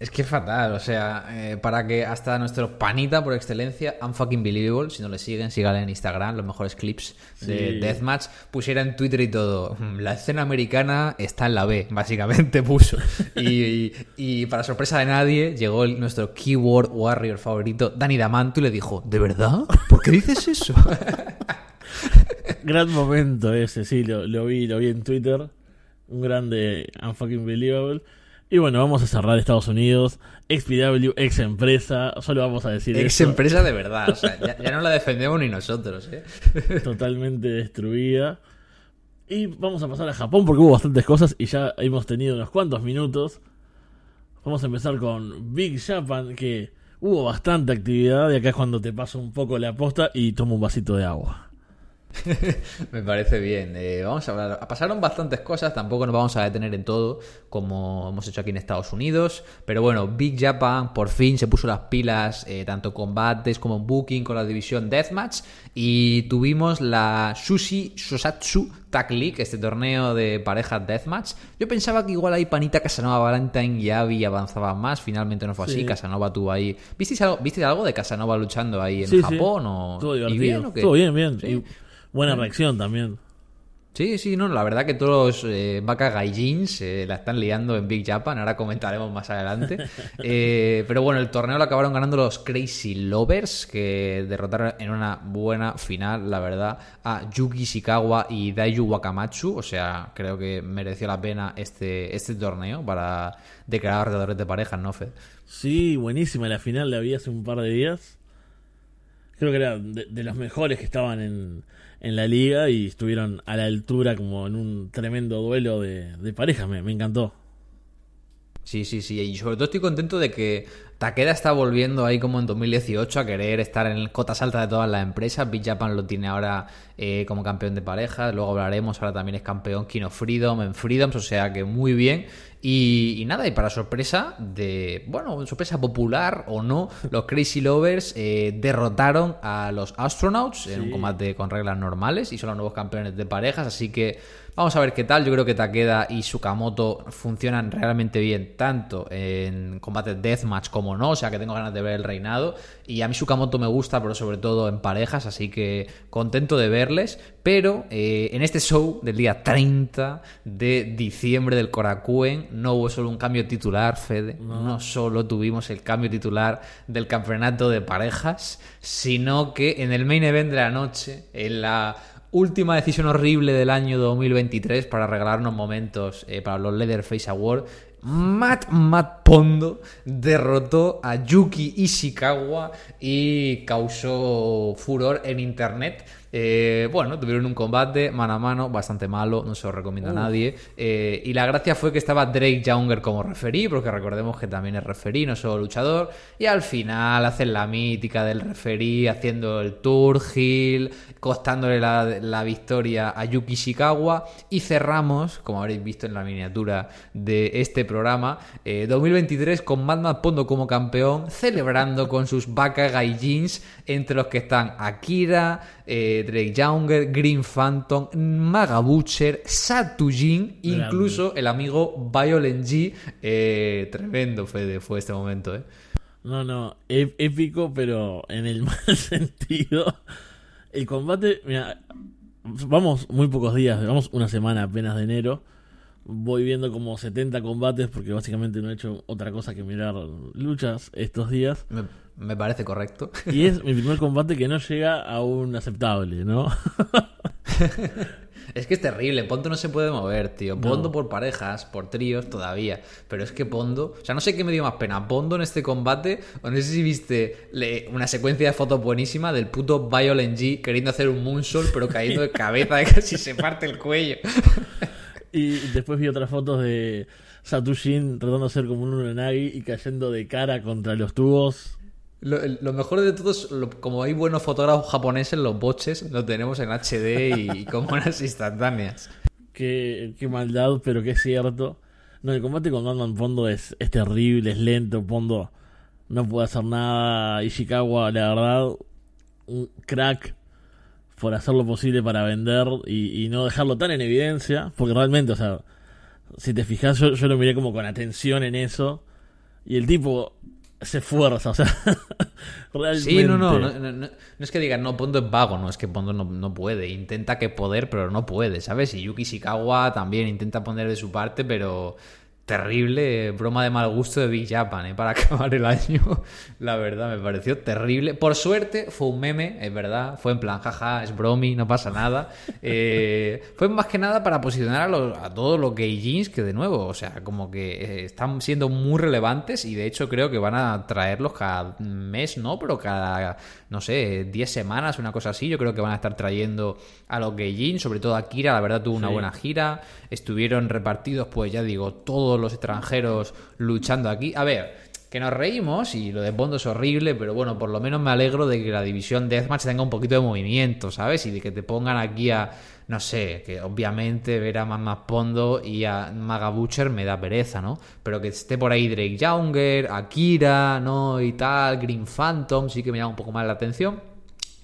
que es fatal, o sea, eh, para que hasta nuestro panita por excelencia, Unfucking Believable, si no le siguen, síganle en Instagram, los mejores clips de. Deathmatch, pusiera en Twitter y todo, "Mm, la escena americana está en la B, básicamente puso. Y, y- y para sorpresa de nadie, llegó el- nuestro keyboard warrior favorito, Danny Damanto, y le dijo, ¿de verdad? ¿Por qué dices eso? Gran momento ese, sí, lo, lo vi, lo vi en Twitter. Un grande unfucking believable. Y bueno, vamos a cerrar Estados Unidos. XPW, ex empresa. Solo vamos a decir Ex eso. empresa de verdad, o sea, ya, ya no la defendemos ni nosotros, ¿eh? totalmente destruida. Y vamos a pasar a Japón porque hubo bastantes cosas y ya hemos tenido unos cuantos minutos. Vamos a empezar con Big Japan, que hubo bastante actividad y acá es cuando te paso un poco la posta y tomo un vasito de agua. Me parece bien. Eh, vamos a hablar. Pasaron bastantes cosas, tampoco nos vamos a detener en todo, como hemos hecho aquí en Estados Unidos. Pero bueno, Big Japan por fin se puso las pilas, eh, tanto combates como en booking con la división Deathmatch. Y tuvimos la Sushi Shosatsu Tag League, este torneo de parejas Deathmatch. Yo pensaba que igual ahí Panita Casanova Valentine y Abby avanzaban más, finalmente no fue así. Sí. Casanova tuvo ahí. ¿Visteis algo, ¿Visteis algo de Casanova luchando ahí en Sí, sí. Japón? O... Estuvo ¿Y divertido. bien o qué? Estuvo bien, bien. Buena reacción también. Sí, sí, no, la verdad que todos los eh, Baka Gaijins eh, la están liando en Big Japan, ahora comentaremos más adelante. Eh, pero bueno, el torneo lo acabaron ganando los Crazy Lovers, que derrotaron en una buena final, la verdad, a Yuki Shikawa y Daiju Wakamatsu. O sea, creo que mereció la pena este, este torneo para declarar retadores de parejas, ¿no, Fed? Sí, buenísima la final la vi hace un par de días. Creo que era de, de los mejores que estaban en, en la liga y estuvieron a la altura como en un tremendo duelo de, de parejas. Me, encantó. Sí, sí, sí. Y sobre todo estoy contento de que Takeda está volviendo ahí como en 2018 a querer estar en cotas altas de todas las empresas. Big Japan lo tiene ahora eh, como campeón de parejas. Luego hablaremos. Ahora también es campeón King of Freedom en Freedoms. O sea que muy bien. Y, y nada, y para sorpresa de, bueno, sorpresa popular o no, los Crazy Lovers eh, derrotaron a los Astronauts en un combate con reglas normales y son los nuevos campeones de parejas. Así que vamos a ver qué tal. Yo creo que Takeda y Sukamoto funcionan realmente bien, tanto en combate deathmatch como no. O sea que tengo ganas de ver el reinado. Y a mí Sukamoto me gusta, pero sobre todo en parejas. Así que contento de verles. Pero eh, en este show del día 30 de diciembre del Korakuen no hubo solo un cambio titular, Fede. No solo tuvimos el cambio titular del campeonato de parejas, sino que en el main event de la noche, en la última decisión horrible del año 2023 para regalarnos momentos eh, para los Leatherface Award, Matt Matt Pondo derrotó a Yuki Ishikawa y causó furor en internet. Eh, bueno, tuvieron un combate mano a mano bastante malo, no se lo recomiendo a nadie. Eh, y la gracia fue que estaba Drake Younger como referí, porque recordemos que también es referí, no solo luchador. Y al final hacen la mítica del referí haciendo el tour heel, costándole la, la victoria a Yuki Ishikawa. Y cerramos, como habréis visto en la miniatura de este programa, eh, 2023 con Madman Pondo como campeón, celebrando con sus Baka Gaijins, entre los que están Akira, eh, Drake Younger, Green Phantom, Maga Butcher, Satujin, incluso el amigo Violent G. Eh, tremendo Fede, fue este momento, ¿eh? No, no, ép- épico, pero en el mal sentido. El combate, mira, vamos muy pocos días, vamos una semana apenas de enero. Voy viendo como 70 combates porque básicamente no he hecho otra cosa que mirar luchas estos días. Me, me parece correcto. Y es mi primer combate que no llega a un aceptable, ¿no? Es que es terrible, Pondo no se puede mover, tío. Pondo por parejas, por tríos todavía. Pero es que Pondo, o sea, no sé qué me dio más pena, Pondo en este combate, o no sé si viste una secuencia de fotos buenísima del puto Violent G queriendo hacer un moonsault, pero cayendo de cabeza de casi se parte el cuello. y después vi otras fotos de Satushin tratando de ser como un Unagi y cayendo de cara contra los tubos. Lo, mejor de todo es, como hay buenos fotógrafos japoneses, los boches lo tenemos en HD y, con buenas instantáneas. Qué, qué, maldad, pero que es cierto. No, el combate con Dandan Pondo es, es terrible, es lento. Pondo no puede hacer nada. Ishikawa, la verdad, un crack por hacer lo posible para vender y, no dejarlo tan en evidencia. Porque realmente, o sea, si te fijas, yo, yo lo miré como con atención en eso. Y el tipo se esfuerza, o sea, realmente. Sí, no no, no, es que digan, no, Pondo es vago, no, es que Pondo no, puede, intenta que poder, pero no puede, ¿sabes? Y Yuki Shikawa también intenta poner de su parte, pero terrible broma de mal gusto de Big Japan ¿eh? para acabar el año. La verdad, me pareció terrible. Por suerte, fue un meme, es verdad. Fue en plan, jaja, es bromi, no pasa nada. Eh, fue más que nada para posicionar a, los, a todos los gay jeans que, de nuevo, o sea, como que eh, están siendo muy relevantes y de hecho creo que van a traerlos cada mes, ¿no? Pero cada, no sé, 10 semanas, una cosa así. Yo creo que van a estar trayendo a los gay jeans, sobre todo a Kira, la verdad tuvo una buena gira. Estuvieron repartidos, pues ya digo, todos los extranjeros luchando aquí. A ver, que nos reímos y lo de Pondo es horrible, pero bueno, por lo menos me alegro de que la división Deathmatch tenga un poquito de movimiento, ¿sabes? Y de que te pongan aquí a, no sé, que obviamente ver a más Pondo y a Maga Butcher me da pereza, ¿no? Pero que esté por ahí Drake Younger, Akira, ¿no? Y tal, Green Phantom, sí que me llama un poco más la atención.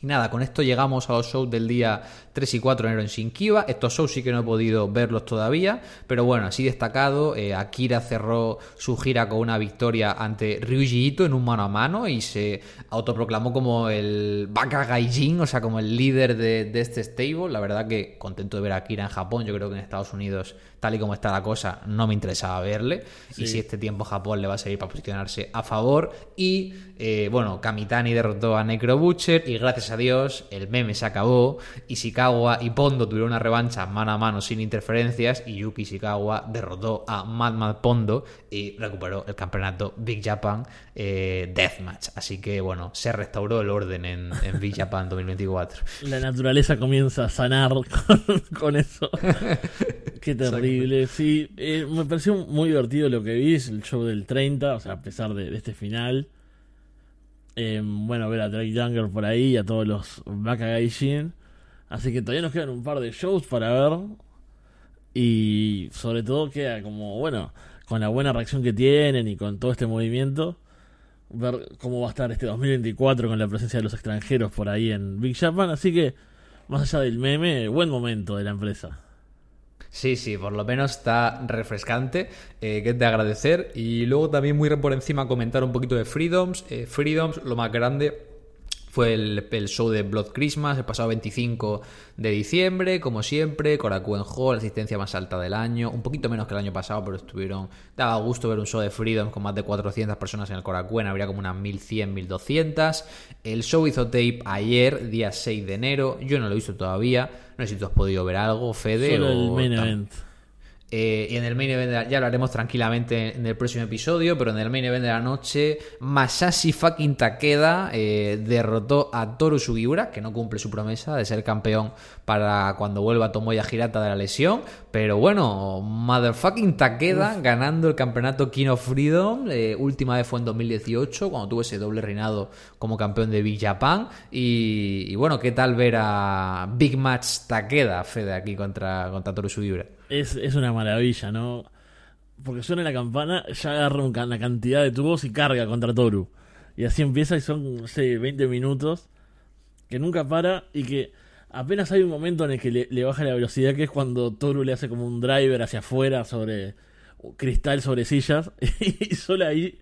Y nada, con esto llegamos a los shows del día 3 y 4 de enero en Shinkiba. Estos shows sí que no he podido verlos todavía, pero bueno, así destacado, eh, Akira cerró su gira con una victoria ante Ryuji Ito en un mano a mano y se autoproclamó como el Baka Gaijin, o sea, como el líder de, de este stable. La verdad que contento de ver a Akira en Japón, yo creo que en Estados Unidos tal y como está la cosa, no me interesaba verle. Y si este tiempo Japón le va a servir para posicionarse a favor. Y eh, bueno, Kamitani derrotó a Necro Butcher. Y gracias a Dios, el meme se acabó. Ishikawa y Pondo tuvieron una revancha mano a mano sin interferencias. Y Yuki Ishikawa derrotó a Mad Mad Pondo y recuperó el campeonato Big Japan eh, Deathmatch. Así que bueno, se restauró el orden en, Big Japan 2024. La naturaleza comienza a sanar con eso. Qué terrible, sí. Eh, me pareció muy divertido lo que vi, el show del 30, o sea, a pesar de, este final. Eh, bueno, ver a Drake Younger por ahí y a todos los Baka Gaijin. Así que todavía nos quedan un par de shows para ver. Y sobre todo queda como, bueno, con la buena reacción que tienen y con todo este movimiento, ver cómo va a estar este 2024 con la presencia de los extranjeros por ahí en Big Japan. Así que, más allá del meme, buen momento de la empresa. Sí, sí, por lo menos está refrescante, eh, que es de agradecer. Y luego también muy por encima comentar un poquito de Freedoms. Eh, Freedoms, lo más grande fue el, show de Blood Christmas el pasado 25 de diciembre, como siempre, Korakuen Hall, la asistencia más alta del año, un poquito menos que el año pasado, pero estuvieron, daba gusto ver un show de Freedom con más de 400 personas en el Korakuen, habría como unas 1100, 1200. El show hizo tape ayer, día 6 de enero, yo no lo he visto todavía, no sé si tú has podido ver algo, Fede. Solo el main event. Eh, y en el main event ya lo haremos tranquilamente en el próximo episodio, pero en el main event de la noche, Masashi fucking Takeda eh, derrotó a Toru Sugiura, que no cumple su promesa de ser campeón para cuando vuelva Tomoya Hirata de la lesión. Pero bueno, motherfucking Takeda ganando el campeonato King of Freedom. Eh, última vez fue en 2018, cuando tuvo ese doble reinado como campeón de Big Japan. Y, bueno, ¿qué tal ver a Big Match Takeda, Fede, aquí contra, contra Toru Sugiura? Es, es una maravilla, ¿no? Porque suena la campana, ya agarra una cantidad de tubos y carga contra Toru. Y así empieza y son, no sé, 20 minutos que nunca para y que apenas hay un momento en el que le, baja la velocidad, que es cuando Toru le hace como un driver hacia afuera sobre cristal sobre sillas y solo ahí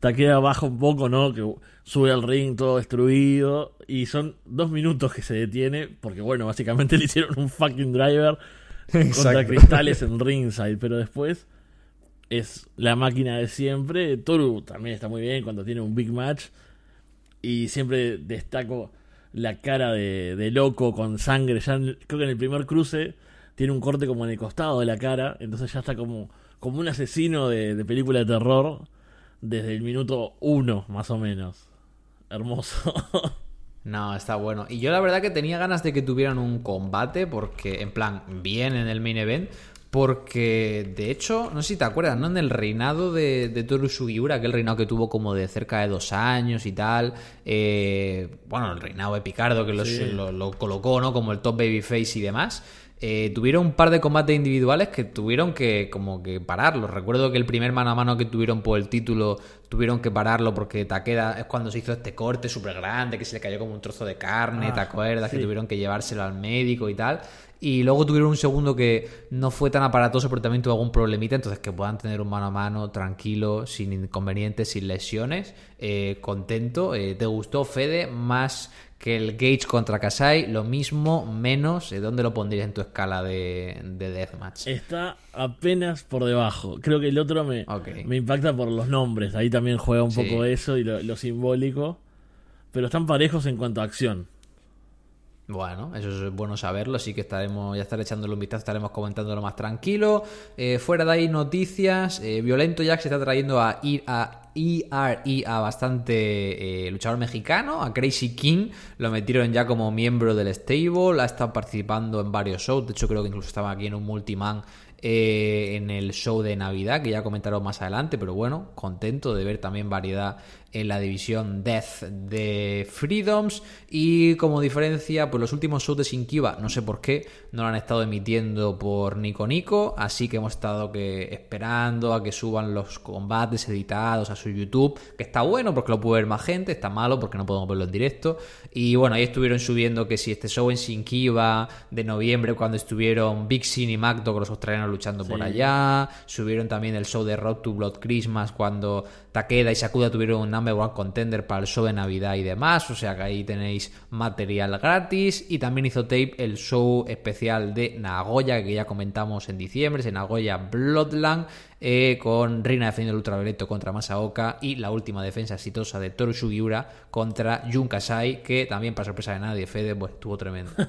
te queda bajo un poco, ¿no? Que sube al ring todo destruido y son dos minutos que se detiene porque bueno, básicamente le hicieron un fucking driver contra cristales en ringside, pero después es la máquina de siempre. Toru también está muy bien cuando tiene un big match y siempre destaco la cara de, de loco con sangre. Ya en- creo que en el primer cruce tiene un corte como en el costado de la cara. Entonces ya está como, como un asesino de, de película de terror desde el minuto uno, más o menos. Hermoso. No, está bueno. Y yo la verdad que tenía ganas de que tuvieran un combate, porque, en plan, bien en el main event. Porque, de hecho, no sé si te acuerdas, ¿no? En el reinado de, de Toru Sugiura, aquel reinado que tuvo como de cerca de dos años y tal. eh, bueno, el reinado de Picardo, que los- Sí. lo, lo colocó, ¿no? Como el top babyface y demás. Eh, tuvieron un par de combates individuales que tuvieron que como que pararlos. Recuerdo que el primer mano a mano que tuvieron por el título tuvieron que pararlo porque Takeda es cuando se hizo este corte súper grande, que se le cayó como un trozo de carne, Ah, ¿te acuerdas? Que tuvieron que llevárselo al médico y tal. Y luego tuvieron un segundo que no fue tan aparatoso, pero también tuvo algún problemita, entonces que puedan tener un mano a mano tranquilo, sin inconvenientes, sin lesiones, eh, contento. Eh, ¿Te gustó Fede más que el Gage contra Kasai? Lo mismo, menos, ¿dónde lo pondrías en tu escala de, de Deathmatch? Está apenas por debajo. Creo que el otro me, me impacta por los nombres. Ahí también juega un Sí. poco eso y lo, lo simbólico. Pero están parejos en cuanto a acción. Bueno, eso es bueno saberlo, así que estaremos, ya estaré echándole un vistazo, estaremos comentándolo más tranquilo. Eh, fuera de ahí, noticias. eh, Violento Jack se está trayendo a, I- a ERE a bastante eh, luchador mexicano, a Crazy King. Lo metieron ya como miembro del stable, ha estado participando en varios shows. De hecho, creo que incluso estaba aquí en un multiman eh, en el show de Navidad, que ya comentaron más adelante, pero bueno, contento de ver también variedad en la división Death de Freedoms y como diferencia, pues los últimos shows de Sinkiba, no sé por qué, no lo han estado emitiendo por Nico Nico, así que hemos estado que esperando a que suban los combates editados a su YouTube, que está bueno porque lo puede ver más gente, está malo porque no podemos verlo en directo. Y bueno, ahí estuvieron subiendo que si este show en Sinkiba de noviembre cuando estuvieron Big Sin y Magdo con los australianos luchando por allá, subieron también el show de Road to Blood Christmas cuando Takeda y Sakuda tuvieron un number one contender para el show de Navidad y demás, o sea que ahí tenéis material gratis y también hizo tape el show especial de Nagoya que ya comentamos en diciembre, es en Nagoya Bloodland eh, con Rina defendiendo el ultravioleto contra Masaoka y la última defensa exitosa de Toru Sugiura contra Jun Kasai que también para sorpresa de nadie Fede pues estuvo tremendo.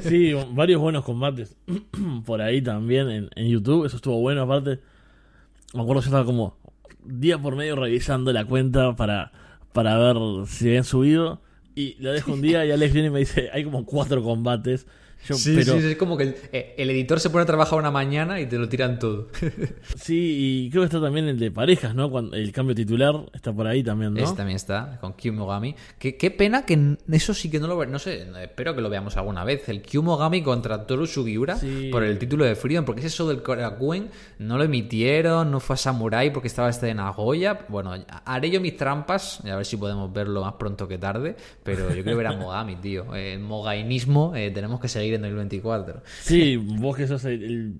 Sí, varios buenos combates por ahí también en, YouTube. Eso estuvo bueno. Aparte, me acuerdo yo estaba como día por medio revisando la cuenta para, para ver si habían subido. Y lo dejo un día y Alex viene y me dice: hay como cuatro combates. Yo, Sí, pero, sí, es como que el, eh, el editor se pone a trabajar una mañana y te lo tiran todo. Sí, y creo que está también el de parejas, ¿no? Cuando el cambio titular está por ahí también, ¿no? Ese también está, con Kyumogami. Qué, qué pena que eso sí que no lo No sé, espero que lo veamos alguna vez. El Kyumogami contra Toru Sugiura Sí. por el título de Freedom. Porque ese show del Korakuen no lo emitieron, no fue a Samurai porque estaba este de Nagoya. Bueno, haré yo mis trampas y a ver si podemos verlo más pronto que tarde. Pero yo quiero ver a Mogami, tío. Eh, El mogainismo eh, tenemos que seguir en 2024. Sí, vos que sos el, el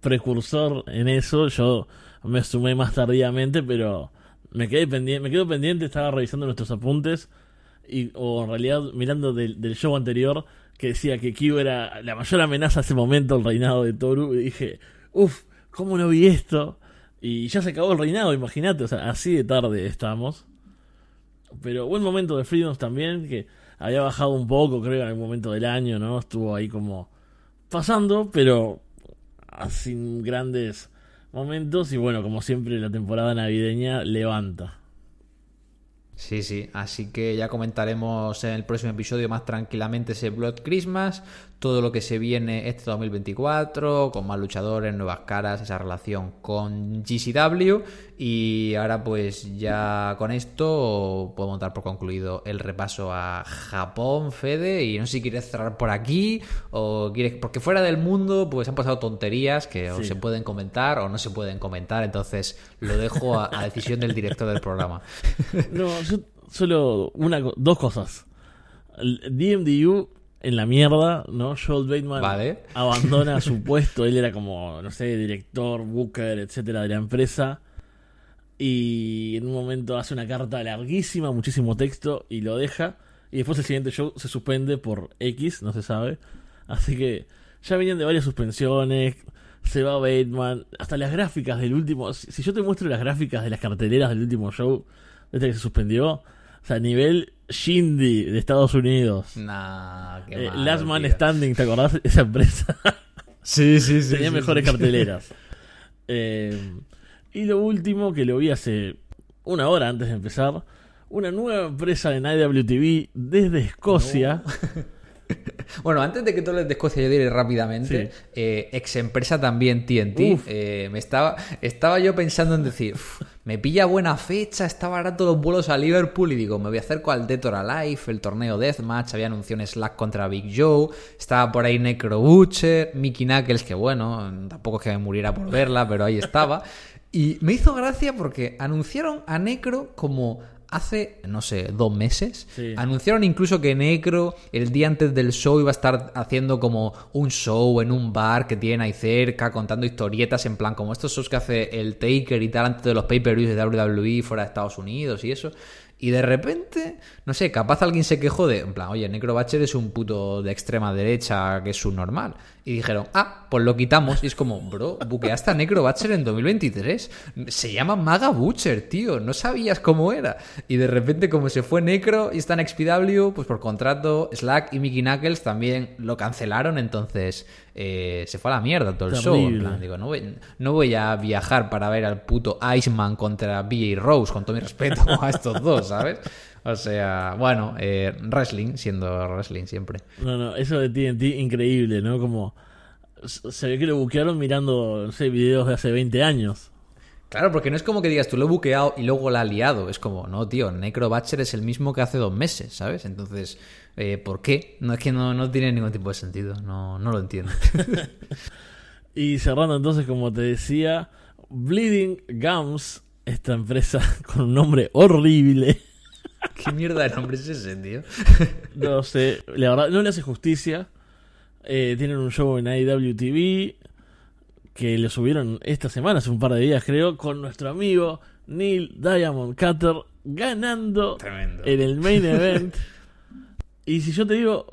precursor en eso, yo me sumé más tardíamente, pero me quedé pendiente, me quedo pendiente, estaba revisando nuestros apuntes y o en realidad mirando del, del show anterior que decía que Kyo era la mayor amenaza a ese momento el reinado de Toru y dije, uff, ¿cómo no vi esto? Y ya se acabó el reinado, imagínate, o sea, así de tarde estamos. Pero buen momento de Freedoms también, que había bajado un poco, creo, en algún momento del año, ¿no? Estuvo ahí como pasando, pero sin grandes momentos. Y bueno, como siempre, la temporada navideña levanta. Sí, sí, así que ya comentaremos en el próximo episodio más tranquilamente ese Blood Christmas, todo lo que se viene este 2024, con más luchadores, nuevas caras, esa relación con GCW y ahora pues ya con esto podemos dar por concluido el repaso a Japón, Fede, y no sé si quieres cerrar por aquí o quieres, porque fuera del mundo pues han pasado tonterías que o se pueden comentar o no se pueden comentar, entonces lo dejo a, a decisión del director del programa. No, yo solo una, dos cosas. El DMDU en la mierda, ¿no? Joel Bateman Vale. abandona su puesto. Él era como, no sé, director, booker, etcétera, de la empresa. Y en un momento hace una carta larguísima, muchísimo texto, y lo deja. Y después el siguiente show se suspende por X, no se sabe. Así que ya venían de varias suspensiones. Se va Bateman. Hasta las gráficas del último. Si yo te muestro las gráficas de las carteleras del último show, desde que se suspendió. O sea, nivel Shindy de Estados Unidos. Nah, qué Eh, Last Man tío. Standing, ¿te acordás de esa empresa? Sí, sí, sí. Tenía sí, mejores sí. carteleras. Eh, y lo último que lo vi hace una hora antes de empezar, una nueva empresa en IWTV desde Escocia. Bueno, antes de que tú hables de Escocia, yo diré rápidamente, Sí. eh, ex empresa también TNT, eh, me estaba, estaba yo pensando en decir, "Uf, me pilla buena fecha, está barato los vuelos a Liverpool y digo, me voy a acerco al Detour Alive, el torneo Deathmatch, había anunció un Slack contra Big Joe, estaba por ahí Necro Butcher, Mickey Knuckles, que bueno, tampoco es que me muriera por verla, pero ahí estaba. Y me hizo gracia porque anunciaron a Necro como hace, no sé, dos meses. Sí. Anunciaron incluso que Necro el día antes del show iba a estar haciendo como un show en un bar que tienen ahí cerca, contando historietas en plan como estos shows que hace el Taker y tal antes de los pay-per-views de WWE fuera de Estados Unidos y eso. Y de repente, no sé, capaz alguien se quejó de, en plan, oye, Necro Butcher es un puto de extrema derecha que es subnormal. Y dijeron, ah, pues lo quitamos. Y es como, bro, buqueaste a Necro Butcher en 2023. Se llama Maga Butcher, tío. No sabías cómo era. Y de repente, como se fue Necro y está en XPW, pues por contrato, Slack y Mickey Knuckles también lo cancelaron. Entonces, eh, se fue a la mierda todo el show. En plan, digo, no voy, no voy a viajar para ver al puto Iceman contra BJ Rose, con todo mi respeto a estos dos, ¿sabes? O sea, bueno, eh, wrestling, siendo wrestling siempre. No, no, eso de TNT increíble, ¿no? Como se ve que lo buquearon mirando, no sé, videos de hace 20 años. Claro, porque no es como que digas tú lo he buqueado y luego la ha liado. Es como, no, tío, Necro Butcher es el mismo que hace dos meses, ¿sabes? Entonces, eh, ¿por qué? No es que no, no tiene ningún tipo de sentido. No, no lo entiendo. Y cerrando entonces, como te decía, Bleeding Gums, esta empresa con un nombre horrible. ¿Qué mierda de nombre es ese, tío? No sé, la verdad, no le hace justicia. Eh, tienen un show en IWTV que lo subieron esta semana, hace un par de días creo, con nuestro amigo Neil Diamond Cutter ganando Tremendo. en el main event. y si yo te digo,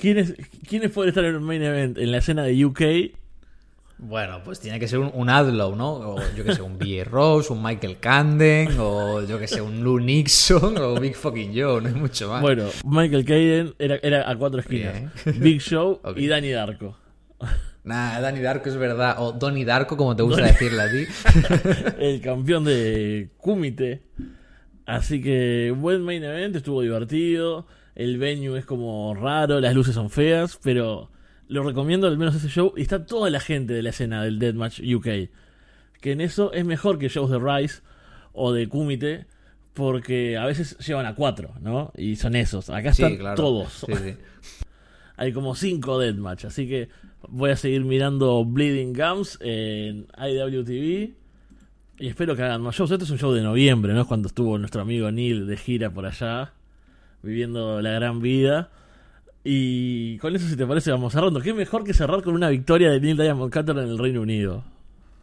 ¿quiénes, ¿quiénes pueden estar en el main event en la escena de UK? Bueno, pues tiene que ser un, un Adlow, ¿no? O yo que sé, un B.A. Rose, un Michael Canden, o yo que sé, un Lou Nixon, o Big Fucking Joe, no hay mucho más. Bueno, Michael Caden era, era a cuatro esquinas. Bien. Big Show y Danny Darko. Nah, Danny Darko es verdad, o Donnie Darko, como te gusta decirle a ti. el campeón de Kumite. Así que buen main event, estuvo divertido. El venue es como raro, las luces son feas, pero lo recomiendo al menos ese show. Y está toda la gente de la escena del Deathmatch UK. Que en eso es mejor que shows de Rise o de Kumite, porque a veces llevan a cuatro, ¿no? Y son esos. Acá están Sí, claro. todos. Sí, sí. Hay como cinco Deathmatch, así que voy a seguir mirando Bleeding Gums en IWTV. Y espero que hagan más shows. Es un show de noviembre, ¿no? Es cuando estuvo nuestro amigo Neil de gira por allá, viviendo la gran vida. Y con eso, si te parece, vamos cerrando. Qué mejor que cerrar con una victoria de Neil Diamond Cutter en el Reino Unido.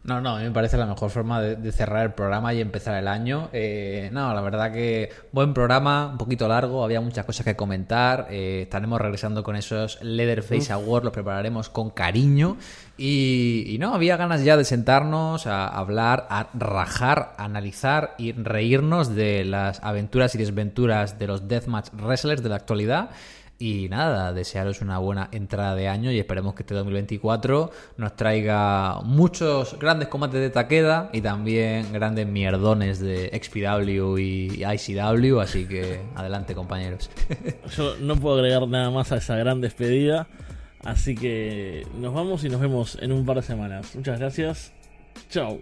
No, no, a mí me parece la mejor forma de, de cerrar el programa y empezar el año. Eh, no, la verdad que buen programa, un poquito largo, había muchas cosas que comentar. eh, estaremos regresando con esos Leatherface Awards, los prepararemos con cariño. Y, y no, había ganas ya de sentarnos a hablar, a rajar, a analizar y reírnos de las aventuras y desventuras de los Deathmatch Wrestlers de la actualidad. Y nada, desearos una buena entrada de año y esperemos que este 2024 nos traiga muchos grandes combates de Takeda y también grandes mierdones de XPW y ICW, así que adelante compañeros. Yo no puedo agregar nada más a esa gran despedida. Así que nos vamos y nos vemos en un par de semanas. Muchas gracias. Chao.